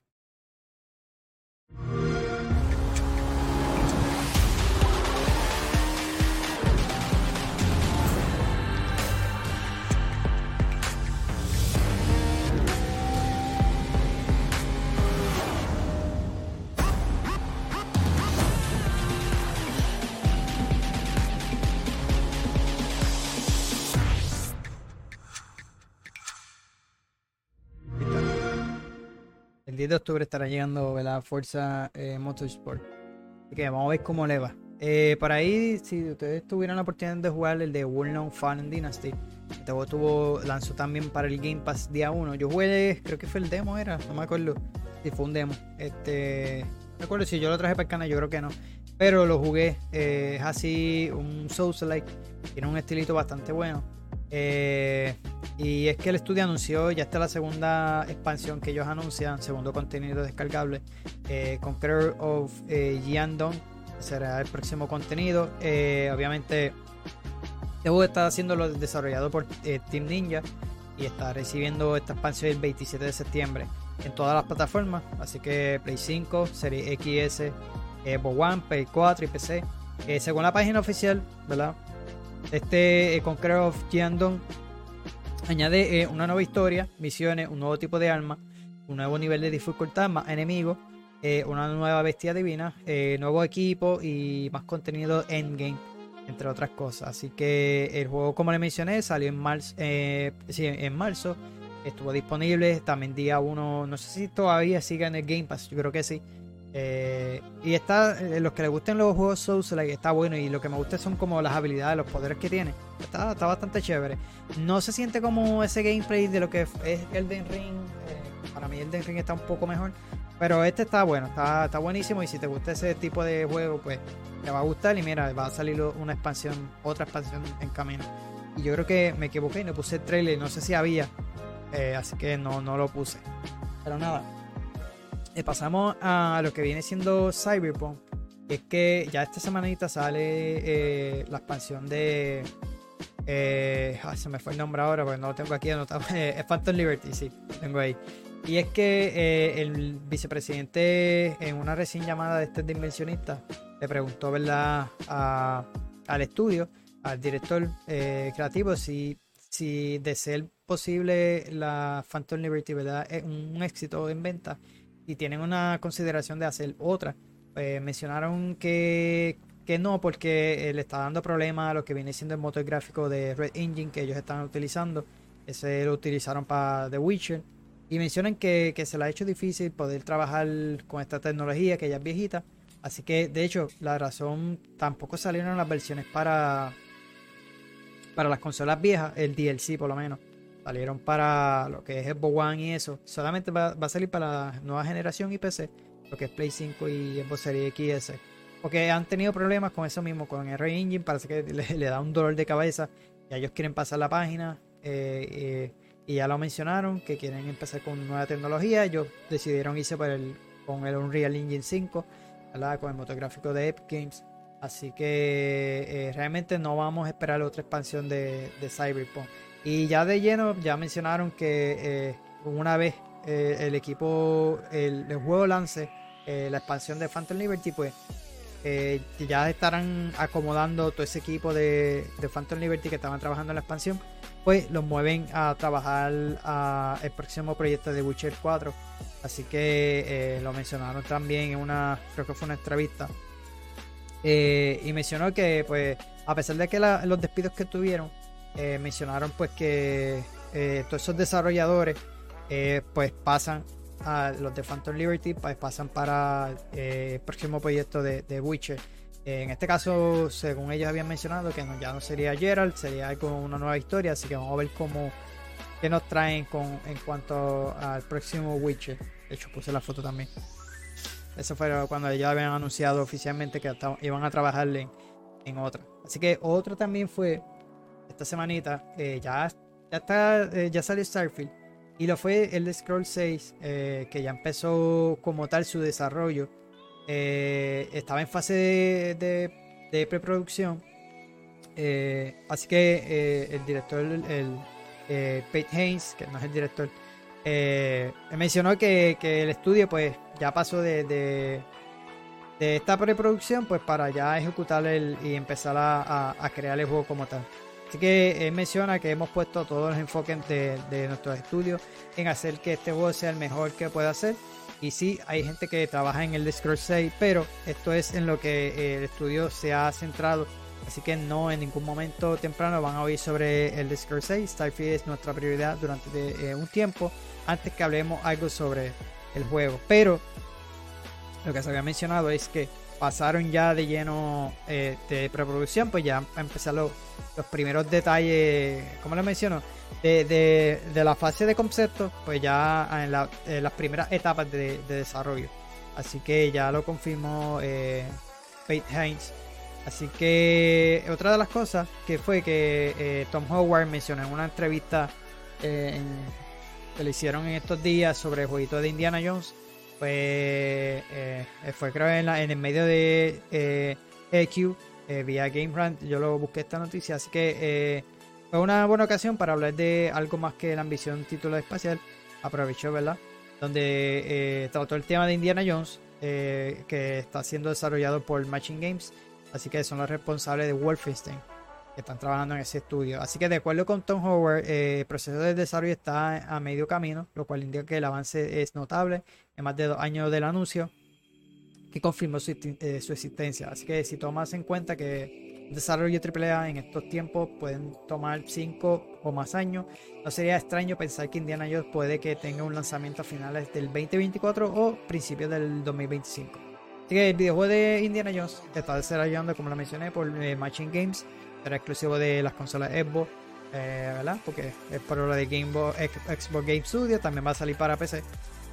El 10 de octubre estará llegando la Fuerza eh, Motorsport. Así que vamos a ver cómo le va. Eh, por ahí, si ustedes tuvieran la oportunidad de jugar el de World Known Fan Dynasty, este juego tuvo, lanzó también para el Game Pass día 1. Yo jugué, creo que fue el demo, era, no me acuerdo si fue un demo. Este, no me acuerdo si yo lo traje para el canal, yo creo que no. Pero lo jugué, eh, es así, un Souls-like, tiene un estilito bastante bueno. Eh, y es que el estudio anunció, ya está la segunda expansión que ellos anuncian, segundo contenido descargable, eh, Conqueror of eh, será el próximo contenido. Eh, obviamente, juego está siendo desarrollado por Team Ninja y está recibiendo esta expansión el 27 de septiembre en todas las plataformas, así que Play 5, Serie XS, Xbox One, Play 4 y PC. según la página oficial, ¿verdad? Este eh, Conqueror of Jiandong añade eh, una nueva historia, misiones, un nuevo tipo de arma, un nuevo nivel de dificultad, más enemigos, eh, una nueva bestia divina, nuevo equipo y más contenido endgame, entre otras cosas. Así que el juego, como le mencioné, salió en marzo, en marzo estuvo disponible también día 1, no sé si todavía sigue en el Game Pass, yo creo que sí. Eh, y está, eh, los que les gusten los juegos Souls, está bueno. Y lo que me gusta son como las habilidades, los poderes que tiene. Está, está bastante chévere. No se siente como ese gameplay de lo que es Elden Ring. Eh, para mí Elden Ring está un poco mejor. Pero este está bueno, está, está buenísimo. Y si te gusta ese tipo de juego, pues te va a gustar. Y mira, va a salir una expansión, otra expansión en camino. Y yo creo que me equivoqué y no puse el trailer. No sé si había. así que no, no lo puse. Pero nada, pasamos a lo que viene siendo Cyberpunk. Es que ya esta semanita sale eh, la expansión de. Eh, se me fue el nombre ahora porque no lo tengo aquí anotado. es Phantom Liberty, sí, tengo ahí. Y es que el vicepresidente, en una recién llamada de este dimensionista, le preguntó, ¿verdad?, al estudio al director eh, creativo si, si de ser posible la Phantom Liberty, ¿verdad? Es un éxito en venta y tienen una consideración de hacer otra. Eh, mencionaron que, que no, porque le está dando problemas a lo que viene siendo el motor gráfico de Red Engine que ellos están utilizando. Ese lo utilizaron para The Witcher. Y mencionan que, que se le ha hecho difícil poder trabajar con esta tecnología que ya es viejita. Así que, de hecho, la razón tampoco salieron las versiones para, para las consolas viejas, el DLC por lo menos. Salieron para lo que es Xbox One y eso. Solamente va, va, a salir para la nueva generación y PC, lo que es Play 5 y Xbox Series XS. Porque han tenido problemas con eso mismo, con el Engine. Parece que le, da un dolor de cabeza. Y ellos quieren pasar la página. Eh, eh, y ya lo mencionaron, que quieren empezar con nueva tecnología. Ellos decidieron irse por el, con el Unreal Engine 5, con el motor gráfico de Epic Games. Así que eh, realmente no vamos a esperar otra expansión de, Cyberpunk. Y ya de lleno, ya mencionaron que eh, una vez eh, el equipo, el, el juego lance la expansión de Phantom Liberty, pues ya estarán acomodando todo ese equipo de, de Phantom Liberty que estaban trabajando en la expansión pues los mueven a trabajar a el próximo proyecto de Witcher 4. Así que eh, lo mencionaron también en una, creo que fue una entrevista. Eh, y mencionó que, pues, a pesar de que los despidos que tuvieron, eh, mencionaron pues que todos esos desarrolladores, pues pasan a los de Phantom Liberty, pues pasan para el próximo proyecto de, Witcher. En este caso, según ellos habían mencionado, que ya no sería Gerald, sería algo, una nueva historia, así que vamos a ver cómo qué nos traen con, en cuanto al próximo Witcher. De hecho, puse la foto también. Eso fue cuando ellos habían anunciado oficialmente que iban a trabajar en, otra. Así que otro también fue esta semanita, eh, ya, ya, está, eh, ya salió Starfield. Y lo fue el Scroll 6, eh, que ya empezó como tal su desarrollo. Estaba en fase de, preproducción. Así que el director, el, Pete Haynes, que no es el director, mencionó que, el estudio pues ya pasó de, de, esta preproducción pues para ya ejecutar el, y empezar a, crear el juego como tal. Así que él menciona que hemos puesto todos los enfoques de, de nuestros estudios en hacer que este juego sea el mejor que pueda ser y sí, hay gente que trabaja en el Scroll 6, pero esto es en lo que eh, el estudio se ha centrado. Así que no en ningún momento temprano van a oír sobre el Scroll 6. Starfield es nuestra prioridad durante eh, un tiempo antes que hablemos algo sobre el juego. Pero lo que se había mencionado es que pasaron ya de lleno eh, de preproducción, pues ya a empezar los, primeros detalles, ¿cómo les menciono? De, la fase de concepto, pues ya en, las primeras etapas de, desarrollo. Así que ya lo confirmó eh, Hines. Así que otra de las cosas que fue que eh, Tom Howard mencionó en una entrevista que le hicieron en estos días sobre el jueguito de Indiana Jones pues eh, fue creo en, en el medio de eh, EQ eh, vía Game yo lo busqué esta noticia así que fue una buena ocasión para hablar de algo más que la ambición título espacial aprovechó verdad donde trató el tema de Indiana Jones que está siendo desarrollado por Machine Games así que son los responsables de Wolfenstein que están trabajando en ese estudio. Así que de acuerdo con Tom Howard, eh, el proceso de desarrollo está a medio camino, lo cual indica que el avance es notable en más de dos años del anuncio que confirmó su, eh, existencia. Así que si tomas en cuenta que desarrollo AAA en estos tiempos pueden tomar cinco o más años, no sería extraño pensar que Indiana Jones puede que tenga un lanzamiento a finales del 2024 o principios del 2025. Así que el videojuego de Indiana Jones está desarrollando, como lo mencioné, por eh, Machine Games será exclusivo de las consolas Xbox, eh, ¿verdad? Porque es por lo de Game Xbox Game Studio, también va a salir para PC.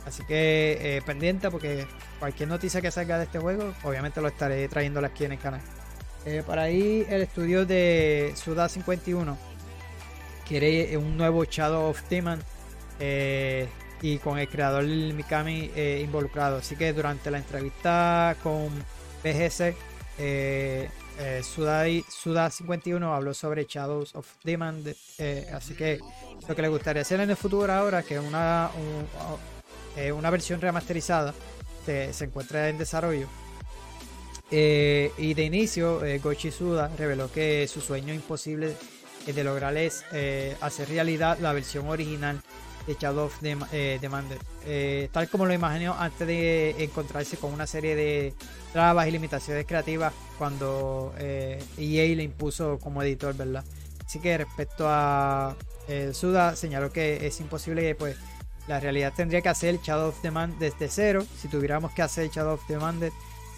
Así que eh, pendiente porque cualquier noticia que salga de este juego, obviamente lo estaré trayendo aquí en el canal. Eh, por ahí el estudio de Suda 51 quiere un nuevo Shadow of Demon y con el creador Mikami involucrado. Así que durante la entrevista con BGC eh, Suda, 51 habló sobre Shadows of Demon, eh, así que lo que le gustaría hacer en el futuro ahora, que una, eh, una versión remasterizada se encuentra en desarrollo, y de inicio, Goichi Suda reveló que su sueño imposible de lograr es hacer realidad la versión original de Shadow of the, eh, tal como lo imaginó antes de encontrarse con una serie de trabas y limitaciones creativas cuando EA e le impuso como editor, ¿verdad? Así que respecto a Suda, señaló que es imposible que pues la realidad tendría que hacer Shadow of the Man desde cero. Si tuviéramos que hacer Shadow of the Man de,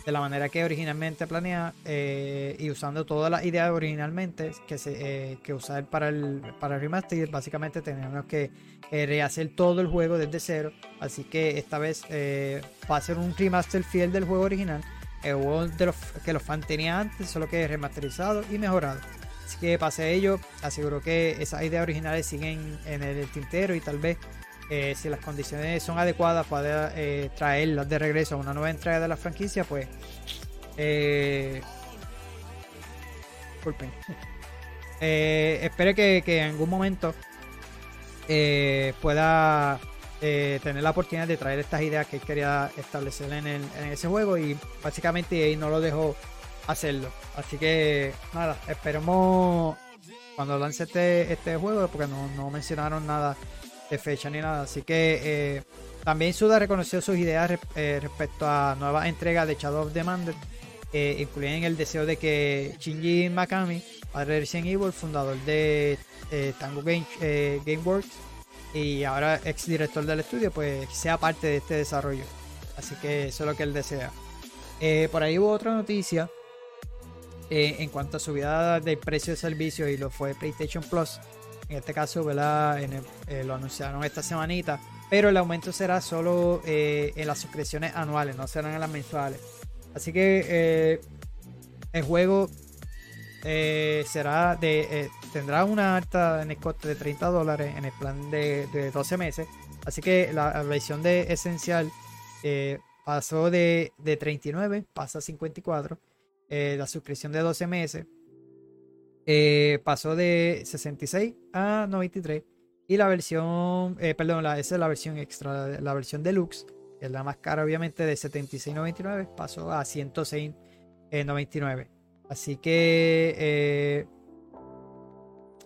la manera que originalmente planea eh, y usando todas las ideas originalmente que, se, eh, que usar para el, para el remaster, básicamente tenemos que eh, rehacer todo el juego desde cero. Así que esta vez va a ser un remaster fiel del juego original. El juego de los, que los fans tenían antes, solo que remasterizado y mejorado. Así que pase ello, aseguró que esas ideas originales siguen en el tintero y tal vez eh, si las condiciones son adecuadas para eh, traerlas de regreso a una nueva entrega de la franquicia, pues eh, disculpen. Eh, espero que, en algún momento pueda tener la oportunidad de traer estas ideas que quería establecer en, ese juego y básicamente ahí no lo dejó hacerlo. Así que nada, esperemos cuando lance este, este juego, porque no, no mencionaron nada de fecha ni nada. Así que eh, también Suda reconoció sus ideas eh, respecto a nuevas entregas de Shadow of the Mandel, eh, incluyen el deseo de que Shinji Makami, padre de Resident Evil, fundador de Tango Game, Gameworks y ahora ex director del estudio, pues sea parte de este desarrollo. Así que eso es lo que él desea. por ahí hubo otra noticia en cuanto a subida del precio de servicio y lo fue PlayStation Plus. En este caso, ¿verdad? Eh, lo anunciaron esta semanita. Pero el aumento será solo eh, en las suscripciones anuales, no serán en las mensuales. Así que eh, el juego será de tendrá una alta en el coste de 30 dólares en el plan de, 12 meses. Así que la, versión de esencial pasó de, de, 39, pasa a 54. la suscripción de 12 meses eh, pasó de 66 a 93. Y la versión, eh, perdón, la, esa es la versión extra, la versión deluxe, que es la más cara obviamente de 76.99, pasó a 106.99. Así que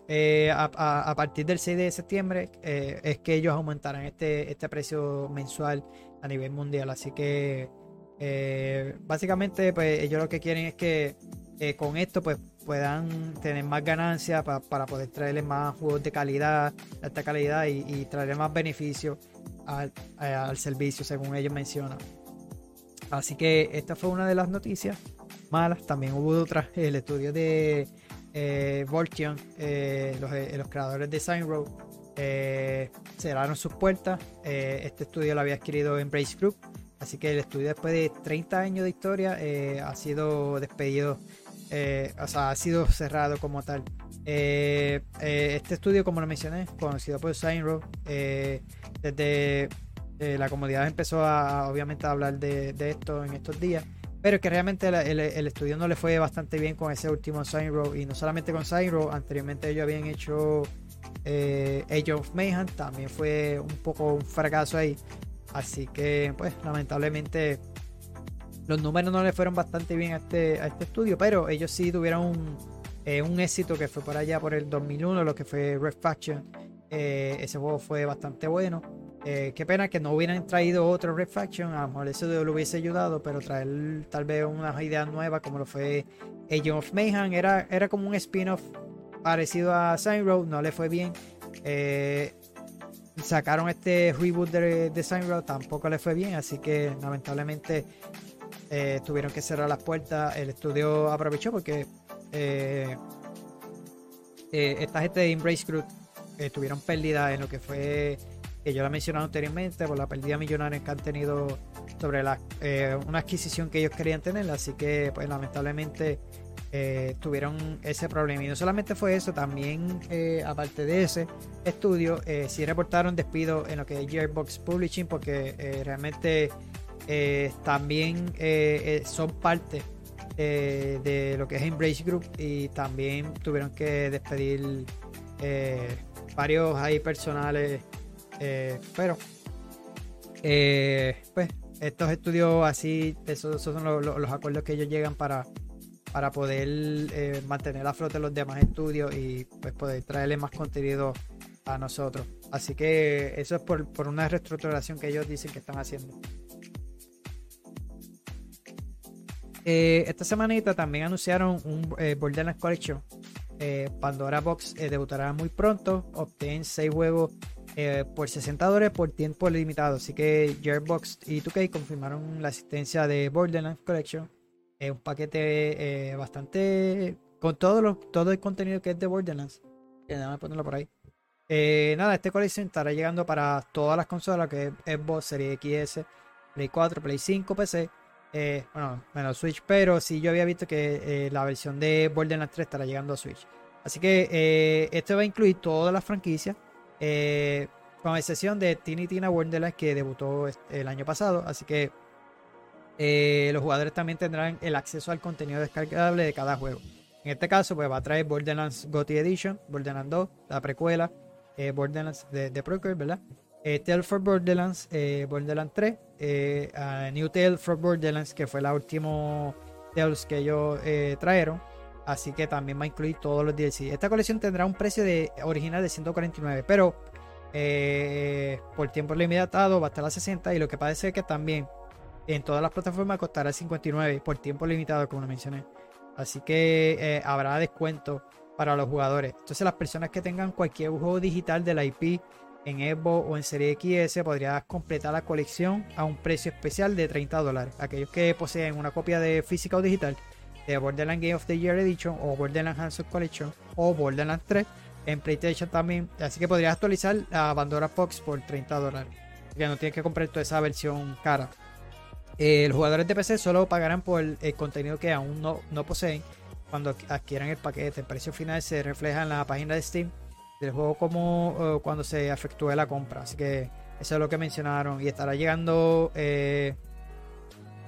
eh, a, partir del 6 de septiembre es que ellos aumentarán este, este precio mensual a nivel mundial. Así que básicamente pues ellos lo que quieren es que con esto pues puedan tener más ganancias para poder traerle más juegos de calidad, de alta calidad y, traerle más beneficios al, servicio, según ellos mencionan. Así que esta fue una de las noticias malas. También hubo otras. El estudio de eh, eh, eh, los, creadores de Sign Road, eh, cerraron sus puertas. este estudio lo había adquirido Embrace Group. Así que el estudio, después de 30 años de historia, ha sido despedido eh, o sea, ha sido cerrado como tal. Eh, eh, este estudio, como lo mencioné, conocido por Sign desde la comunidad empezó a, obviamente, a hablar de, esto en estos días. Pero que realmente el, estudio no le fue bastante bien con ese último Sign Y no solamente con Sign anteriormente ellos habían hecho Age of Mayhem, también fue un poco un fracaso ahí. Así que, pues, lamentablemente los números no le fueron bastante bien a este, a este estudio, pero ellos sí tuvieron un, eh, éxito que fue por allá por el 2001, lo que fue Red Faction. Eh, ese juego fue bastante bueno. Eh, qué pena que no hubieran traído otro Red Faction, a lo mejor eso lo hubiese ayudado, pero traer tal vez unas ideas nuevas como lo fue Agent of Mayhem era, era como un spin-off parecido a Sign Road, no le fue bien. sacaron este reboot de, de Sign Road, tampoco le fue bien, así que lamentablemente eh, tuvieron que cerrar las puertas. El estudio aprovechó porque eh, eh, esta gente de Embrace Group tuvieron pérdida en lo que fue, que yo la mencionado anteriormente, por la pérdida millonaria que han tenido sobre la, una adquisición que ellos querían tener. Así que, pues lamentablemente, tuvieron ese problema. Y no solamente fue eso, también aparte de ese estudio, sí reportaron despido en lo que es Gearbox Publishing porque realmente eh, también eh, eh, son parte de lo que es Embrace Group y también tuvieron que despedir varios ahí personales, pero pues estos estudios así, esos, son los, acuerdos que ellos llegan para, para poder mantener a flote los demás estudios y pues poder traerle más contenido a nosotros. Así que eso es por, por una reestructuración que ellos dicen que están haciendo. Eh, esta semanita también anunciaron un eh, Borderlands Collection. Eh, Pandora Box debutará muy pronto. Obtén 6 juegos por 60 dólares por tiempo limitado. Así que Gearbox y 2K confirmaron la asistencia de Borderlands Collection. Es un paquete bastante. con todo, todo el contenido que es de Borderlands. Déjame ponerlo por ahí. nada, este colección estará llegando para todas las consolas que es Xbox, Series XS, Play 4, Play 5, PC eh, bueno, menos Switch, pero sí yo había visto que eh, la versión de Borderlands 3 estará llegando a Switch. Así que eh, esto va a incluir todas las franquicias, con excepción de Tiny Tina Wonderland que debutó el año pasado. Así que los jugadores también tendrán el acceso al contenido descargable de cada juego. En este caso, pues va a traer Borderlands GOTY Edition, Borderlands 2, la precuela, Borderlands de, de ¿verdad? Eh, for Borderlands, eh, Borderlands 3, eh, New Tale for Borderlands, que fue la última Tales que ellos eh, trajeron. Así que también va a incluir todos los DLC. Esta colección tendrá un precio original de 149, pero por tiempo limitado va a estar a 60. Y lo que parece es que también en todas las plataformas costará 59 por tiempo limitado, como lo mencioné. Así que habrá descuento para los jugadores. Entonces, las personas que tengan cualquier juego digital de la IP en Evo o en Serie XS podrías completar la colección a un precio especial de 30 dólares. Aquellos que poseen una copia de física o digital de Borderlands Game of the Year Edition o Borderlands Hands Collection o Borderlands 3 en PlayStation también. Así que podrías actualizar la Pandora Box por 30 dólares. Que no tienes que comprar toda esa versión cara. Eh, los jugadores de PC solo pagarán por el, contenido que aún no, no poseen cuando adquieran el paquete. El precio final se refleja en la página de Steam del juego como eh, cuando se efectúe la compra. Así que eso es lo que mencionaron. Y estará llegando. Eh,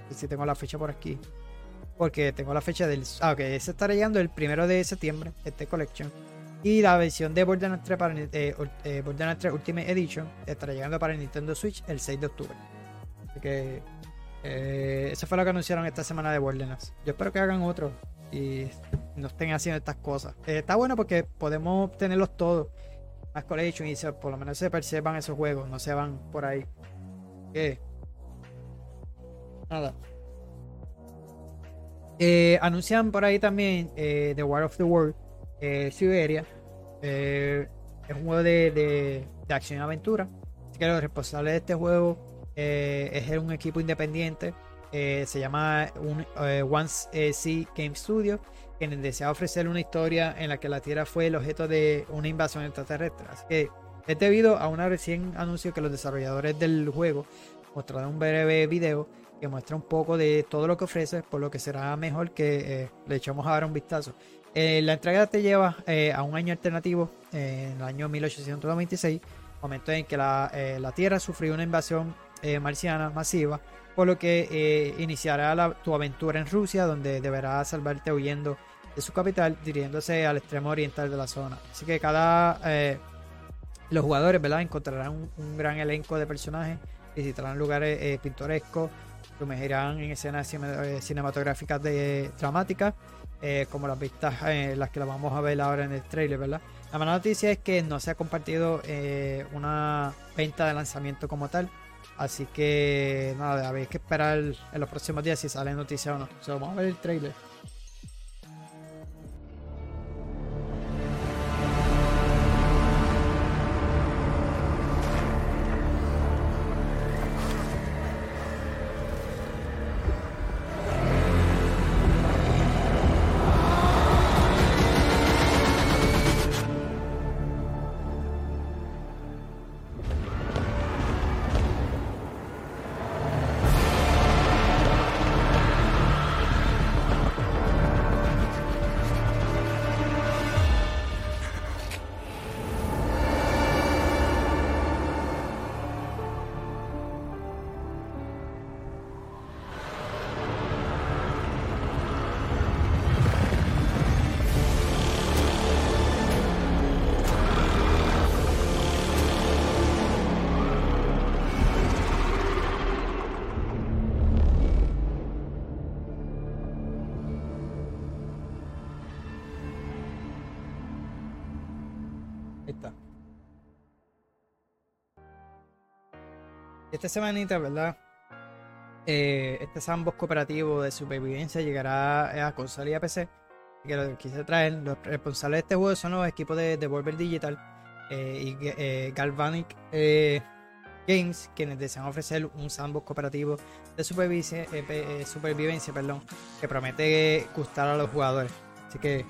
si tengo la fecha por aquí. Porque tengo la fecha del. Ah, ok. Se estará llegando el primero de septiembre. Este collection. Y la versión de Borderlands 3 para eh, eh Borderlands 3 Ultimate Edition estará llegando para Nintendo Switch el 6 de octubre. Así que. Eh, eso fue lo que anunciaron esta semana de Borderlands. Yo espero que hagan otro y no estén haciendo estas cosas. Eh, está bueno porque podemos tenerlos todos. Más collection y por lo menos se perciban esos juegos, no se van por ahí. Nada. Eh, anuncian por ahí también eh, The War of the World, Siberia. es un juego de, de, acción y aventura. Así que los responsables de este juego es un equipo independiente eh, se llama un, eh, Once eh, Sea Game Studio, quien desea ofrecer una historia en la que la Tierra fue el objeto de una invasión extraterrestre. Así que es debido a un recién anuncio que los desarrolladores del juego mostraron un breve video que muestra un poco de todo lo que ofrece, por lo que será mejor que le echemos a dar un vistazo. la entrega te lleva a un año alternativo, en el año 1896, momento en que la, la Tierra sufrió una invasión marciana masiva por lo que eh, iniciará tu aventura en Rusia, donde deberás salvarte huyendo de su capital, dirigiéndose al extremo oriental de la zona. Así que cada eh, los jugadores, ¿verdad? Encontrarán un, gran elenco de personajes, visitarán lugares eh, pintorescos, sumergirán en escenas cinematográficas de, dramáticas, como las vistas, las que las vamos a ver ahora en el trailer, ¿verdad? La mala noticia es que no se ha compartido una venta de lanzamiento como tal. Así que nada, habéis que esperar en los próximos días si sale noticia o no. vamos a ver el trailer. Esta semanita, ¿verdad? Eh, este sandbox cooperativo de supervivencia llegará a consola y a PC. Que lo quise traer. Los responsables de este juego son los equipos de Devolver Digital eh, y eh, Galvanic Games, quienes desean ofrecer un sandbox cooperativo de supervivencia, pe- supervivencia perdón, que promete gustar a los jugadores. Así que.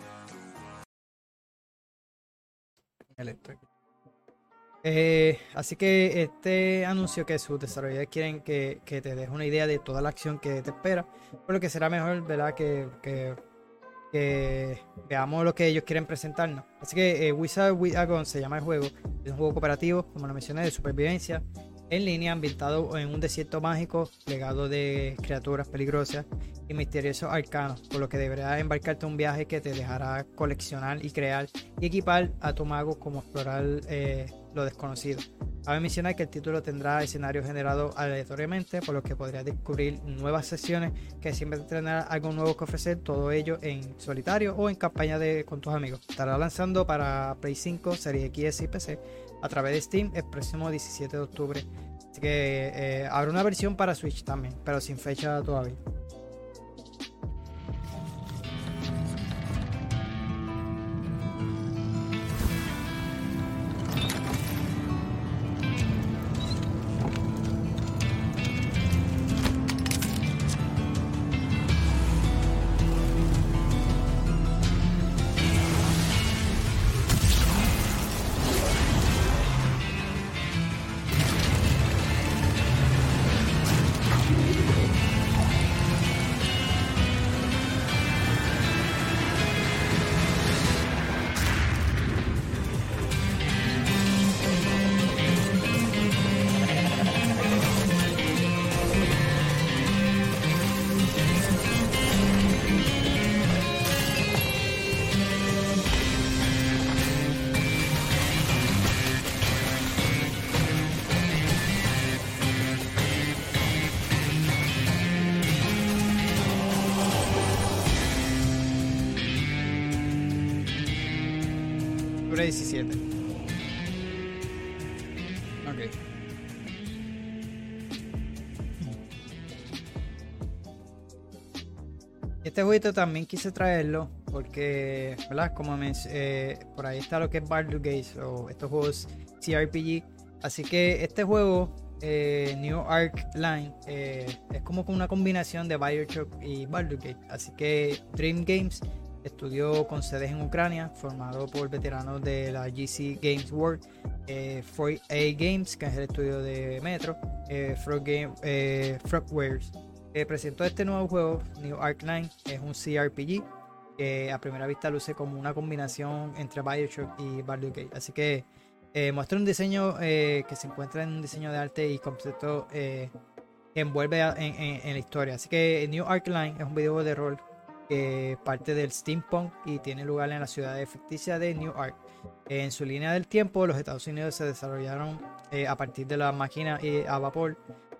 Eh, así que este anuncio que sus desarrolladores quieren que, que te deje una idea de toda la acción que te espera, por lo que será mejor, ¿verdad? Que, que, veamos lo que ellos quieren presentarnos. Así que eh, Wizard with se llama el juego, es un juego cooperativo, como lo mencioné, de supervivencia en línea, ambientado en un desierto mágico, plegado de criaturas peligrosas y misteriosos arcanos, por lo que deberás embarcarte en un viaje que te dejará coleccionar y crear y equipar a tu mago como explorar eh, lo desconocido. Cabe mencionar que el título tendrá escenarios generados aleatoriamente, por lo que podrás descubrir nuevas sesiones que siempre tendrán algo nuevo que ofrecer, todo ello en solitario o en campaña de, con tus amigos. Estará lanzando para Play 5, Serie X y PC a través de Steam el próximo 17 de octubre. Así que eh, habrá una versión para Switch también, pero sin fecha todavía. Octubre 17. Ok. Este jueguito también quise traerlo porque. Como eh, por ahí está lo que es Baldur's Gate o estos juegos CRPG. Así que este juego, eh, New Arc Line, eh, es como una combinación de Bioshock y Baldur's Gate. Así que Dream Games estudió con sedes en Ucrania, formado por veteranos de la GC Games World, eh, 4A Games, que es el estudio de Metro, eh, Frog eh, Frogwares. Presentó este nuevo juego, New Arc Line, es un CRPG que a primera vista luce como una combinación entre Bioshock y Baldur's Gate. Así que eh, muestra un diseño eh, que se encuentra en un diseño de arte y concepto que envuelve en la historia. Así que New Arc Line es un videojuego de rol parte del steampunk y tiene lugar en la ciudad ficticia de New Ark. En su línea del tiempo, los Estados Unidos se desarrollaron eh, a partir de la máquina eh, a vapor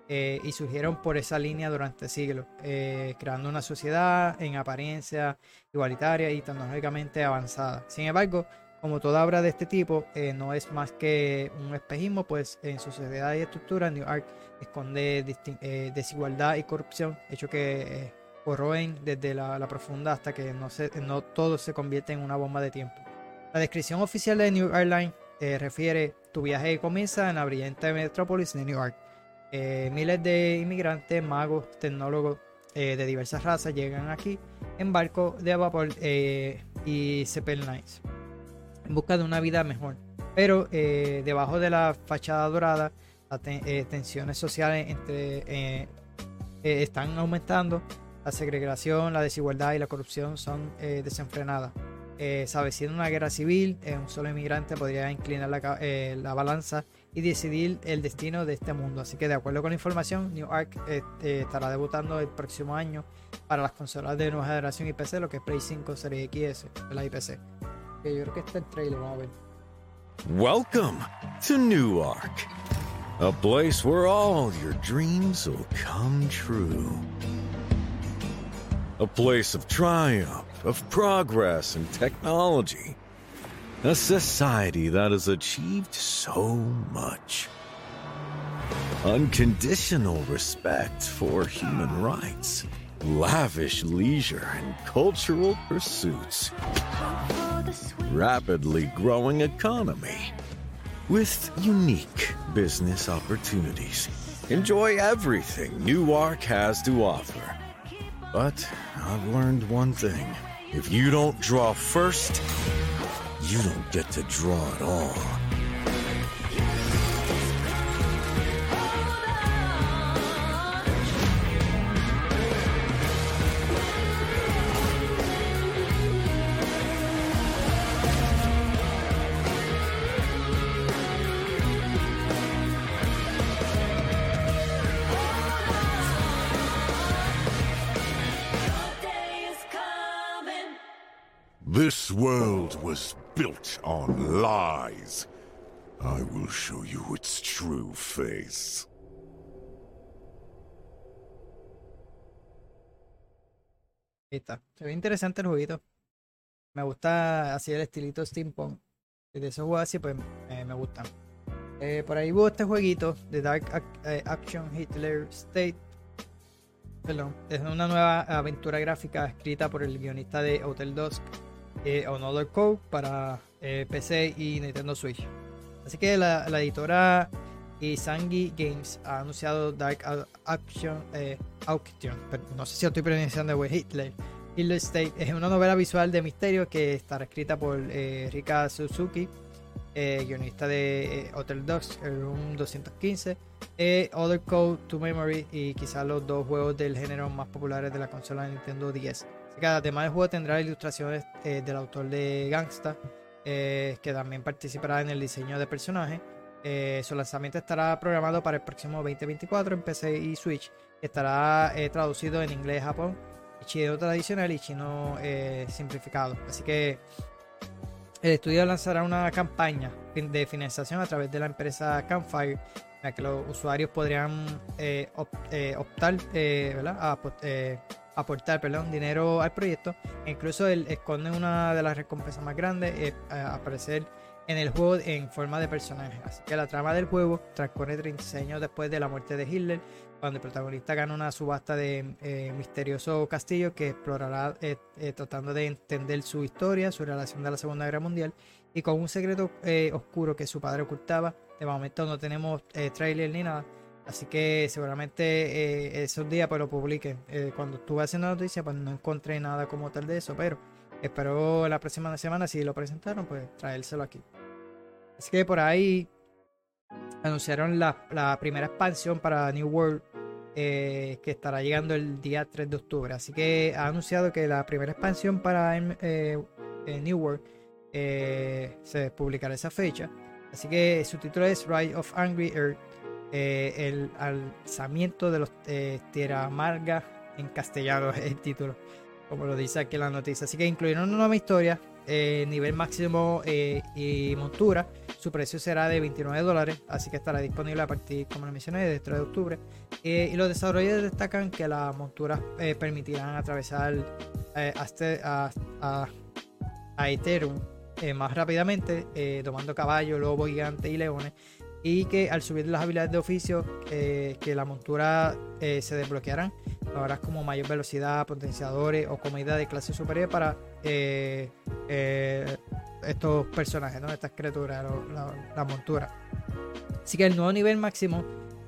eh, y surgieron por esa línea durante siglos, eh, creando una sociedad en apariencia igualitaria y tecnológicamente avanzada. Sin embargo, como toda obra de este tipo, no es más que un espejismo, pues en su sociedad y estructura, New Ark esconde desigualdad y corrupción, hecho que eh, corroen desde la, la profunda hasta que no, se, no todo se convierte en una bomba de tiempo. La descripción oficial de New Airline eh, refiere tu viaje comienza en la brillante metrópolis de New York. Eh, miles de inmigrantes, magos, tecnólogos eh, de diversas razas llegan aquí en barcos de vapor eh, y Zeppelins en busca de una vida mejor. Pero eh, debajo de la fachada dorada, las ten- eh, tensiones sociales entre, están aumentando. La segregación, la desigualdad y la corrupción son eh, desenfrenadas. Eh, se avecina una guerra civil, eh, un solo inmigrante podría inclinar la, eh, la balanza y decidir el destino de este mundo. Así que de acuerdo con la información, New Ark eh, estará debutando el próximo año para las consolas de nueva generación y PC, lo que es Play 5, Series XS, la IPC. Que yo creo que este es el trailer, vamos a ver. Welcome to Newark, a place where all your dreams will come true. A place of triumph, of progress and technology. A society that has achieved so much. Unconditional respect for human rights, lavish leisure and cultural pursuits, rapidly growing economy with unique business opportunities. Enjoy everything Newark has to offer. But I've learned one thing. If you don't draw first, you don't get to draw at all. World was built on lies. I will show you its true face. Ahí está. Se ve interesante el jueguito. Me gusta así el estilito steampunk. Y de esos juegos así, pues eh, me gustan. Eh, por ahí hubo este jueguito de Dark eh, Action Hitler State. Perdón. Es una nueva aventura gráfica escrita por el guionista de Hotel Dusk, eh, Another Code, para eh, PC y Nintendo Switch. Así que la, la editora Isangi Games ha anunciado Dark Action eh, Auction, no sé si estoy pronunciando de Hitler. Hitler State es una novela visual de misterio que estará escrita por eh, Rika Suzuki, guionista de Hotel Dogs, Room 215, eh, Other Code to Memory y quizás los dos juegos del género más populares de la consola Nintendo 10. Así que además el juego tendrá ilustraciones eh, del autor de Gangsta, eh, que también participará en el diseño de personajes. Eh, su lanzamiento estará programado para el próximo 2024 en PC y Switch. Estará traducido en inglés, Japón, chino tradicional y chino simplificado. Así que el estudio lanzará una campaña de financiación a través de la empresa Campfire, en la que los usuarios podrían op- optar, ¿verdad? A eh, aportar perdón, dinero al proyecto. E incluso él esconde una de las recompensas más grandes, eh, aparecer en el juego en forma de personaje. Así que la trama del juego transcurre 36 años después de la muerte de Hitler, cuando el protagonista gana una subasta de eh, misterioso castillo que explorará eh, tratando de entender su historia, su relación de la Segunda Guerra Mundial y con un secreto oscuro que su padre ocultaba. De momento no tenemos trailer ni nada. Así que seguramente eh, esos días pues lo publiquen. Eh, cuando estuve haciendo la noticia pues no encontré nada como tal de eso, pero espero la próxima semana si lo presentaron pues traérselo aquí. Así que por ahí anunciaron la, primera expansión para New World eh, que estará llegando el día 3 de octubre. Así que ha anunciado que la primera expansión para eh, New World se publicará esa fecha. Así que su título es Ride of Angry Earth. Eh, el alzamiento de los eh, Tierra Amarga en castellano es el título, como lo dice aquí la noticia. Así que incluyeron una nueva historia, eh, nivel máximo eh, y montura. Su precio será de 29 dólares, así que estará disponible a partir, como lo mencioné, del 3 de octubre. Y los desarrolladores destacan que las monturas permitirán atravesar hasta, a, a, a Ethereum más rápidamente, tomando caballo, lobo gigante y leones. Y que al subir las habilidades de oficio, eh, que la montura eh, se desbloquearán. Habrá como mayor velocidad, potenciadores o comida de clase superior para eh, estos personajes, ¿no? estas criaturas, lo- la, la montura. Así que el nuevo nivel máximo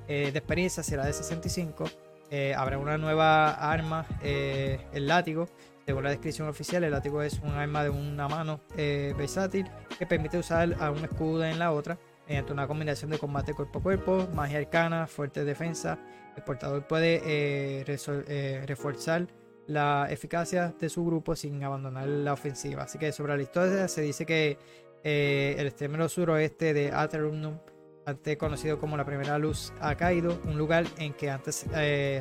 de experiencia será de 65. Eh, habrá una nueva arma, el látigo. Según la descripción oficial, el látigo es un arma de una mano versátil que permite usar a un escudo en la otra mediante una combinación de combate cuerpo a cuerpo, magia arcana, fuerte defensa. El portador puede eh, eh, reforzar la eficacia de su grupo sin abandonar la ofensiva. Así que sobre la historia se dice que eh, el extremo suroeste de Aeternum, antes conocido como la primera luz, ha caído, un lugar en que antes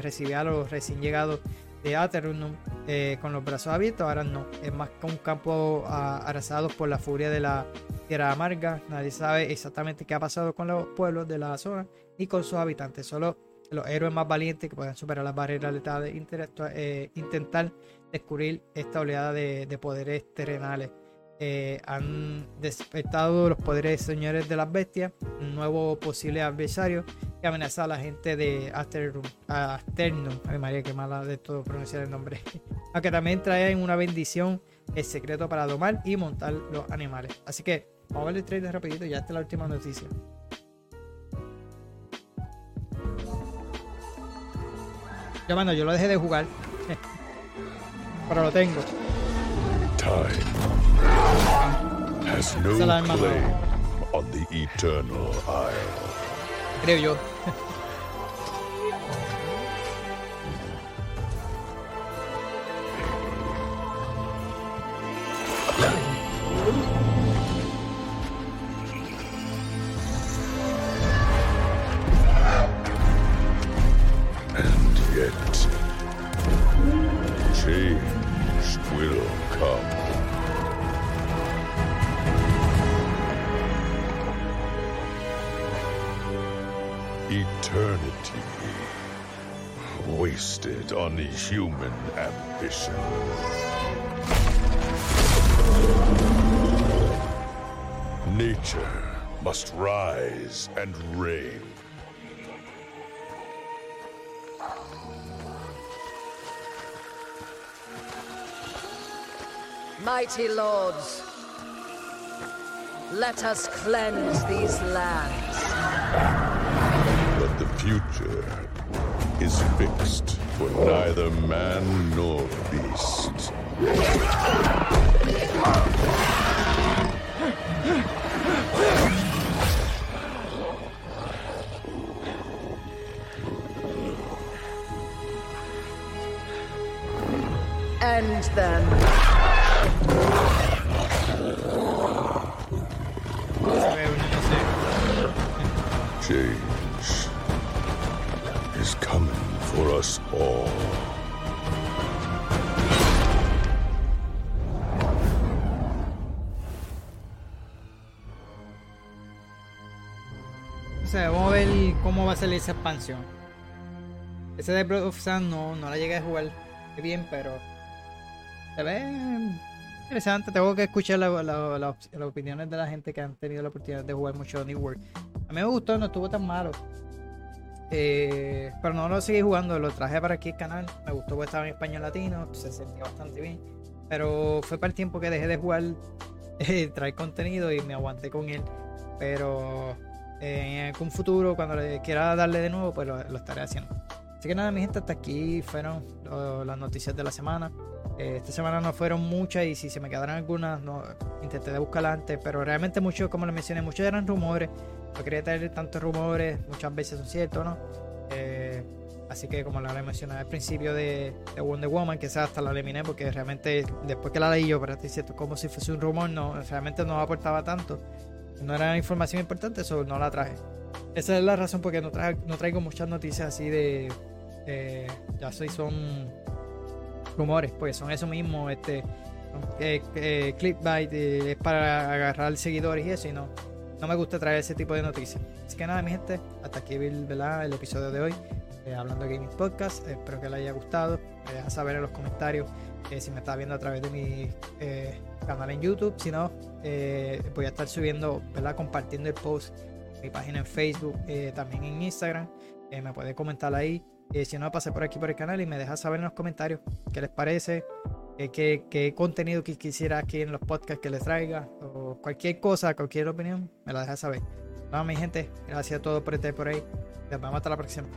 recibía a los recién llegados de Aeternum eh, con los brazos abiertos, ahora no, es más que un campo ah, arrasado por la furia de la tierra amarga, nadie sabe exactamente qué ha pasado con los pueblos de la zona ni con sus habitantes, solo los héroes más valientes que puedan superar las barreras letales intelectua- eh, intentar descubrir esta oleada de poderes terrenales eh, han despertado los poderes señores de las bestias, un nuevo posible adversario que amenaza a la gente de Asternum. Asternum. Ay María, qué mala de todo pronunciar el nombre. Aunque también traen una bendición, el secreto para domar y montar los animales. Así que vamos a ver el trailer rapidito, ya está la última noticia. Yo, mando, yo lo dejé de jugar. Pero lo tengo. Time has no Esa es la arma claim on the Eternal Isle. Creo yo. Human ambition. Nature must rise and reign. Mighty lords, let us cleanse these lands. But the future is fixed for neither man nor beast. And them. Esa expansión. Ese de Blood of Sun no, no la llegué a jugar bien, pero se ve interesante. Tengo que escuchar la- la- la- las opiniones de la gente que han tenido la oportunidad de jugar mucho New World. A mí me gustó, no estuvo tan malo. Eh, pero no lo seguí jugando, lo traje para aquí el canal. Me gustó porque estaba en español latino, se sentía bastante bien. Pero fue para el tiempo que dejé de jugar, eh, traer contenido y me aguanté con él. Pero en algún futuro, cuando le quiera darle de nuevo, pues lo, estaré haciendo. Así que nada, mi gente, hasta aquí fueron las noticias de la semana. Eh, esta semana no fueron muchas y si se me quedaron algunas, no, intenté de buscarlas antes, pero realmente muchos, como les mencioné, muchos eran rumores. No quería traer tantos rumores, muchas veces son ciertos, ¿no? Eh, así que como la mencioné al principio de, de Wonder Woman, que esa hasta la eliminé porque realmente después que la leí yo, pero estoy cierto, como si fuese un rumor, no, realmente no aportaba tanto. No era información importante, eso no la traje. Esa es la razón por no, traje- no traigo muchas noticias así de... ya soy son rumores, pues son eso mismo, este, eh, eh, eh, es para agarrar seguidores y eso, y no, no me gusta traer ese tipo de noticias. Así que nada, mi gente, hasta aquí ¿verdad? el episodio de hoy, eh, hablando de Gaming Podcast, espero que les haya gustado, deja saber en los comentarios eh, si me estás viendo a través de mi eh, canal en YouTube, si no, eh, voy a estar subiendo, ¿verdad? compartiendo el post mi página en Facebook, eh, también en Instagram, me puede comentar ahí. Si no, pase por aquí por el canal y me deja saber en los comentarios qué les parece, qué, contenido que quisiera aquí en los podcasts que les traiga, o cualquier cosa, cualquier opinión, me la deja saber. Nada, mi gente, gracias a todos por estar por ahí. Nos vemos hasta la próxima.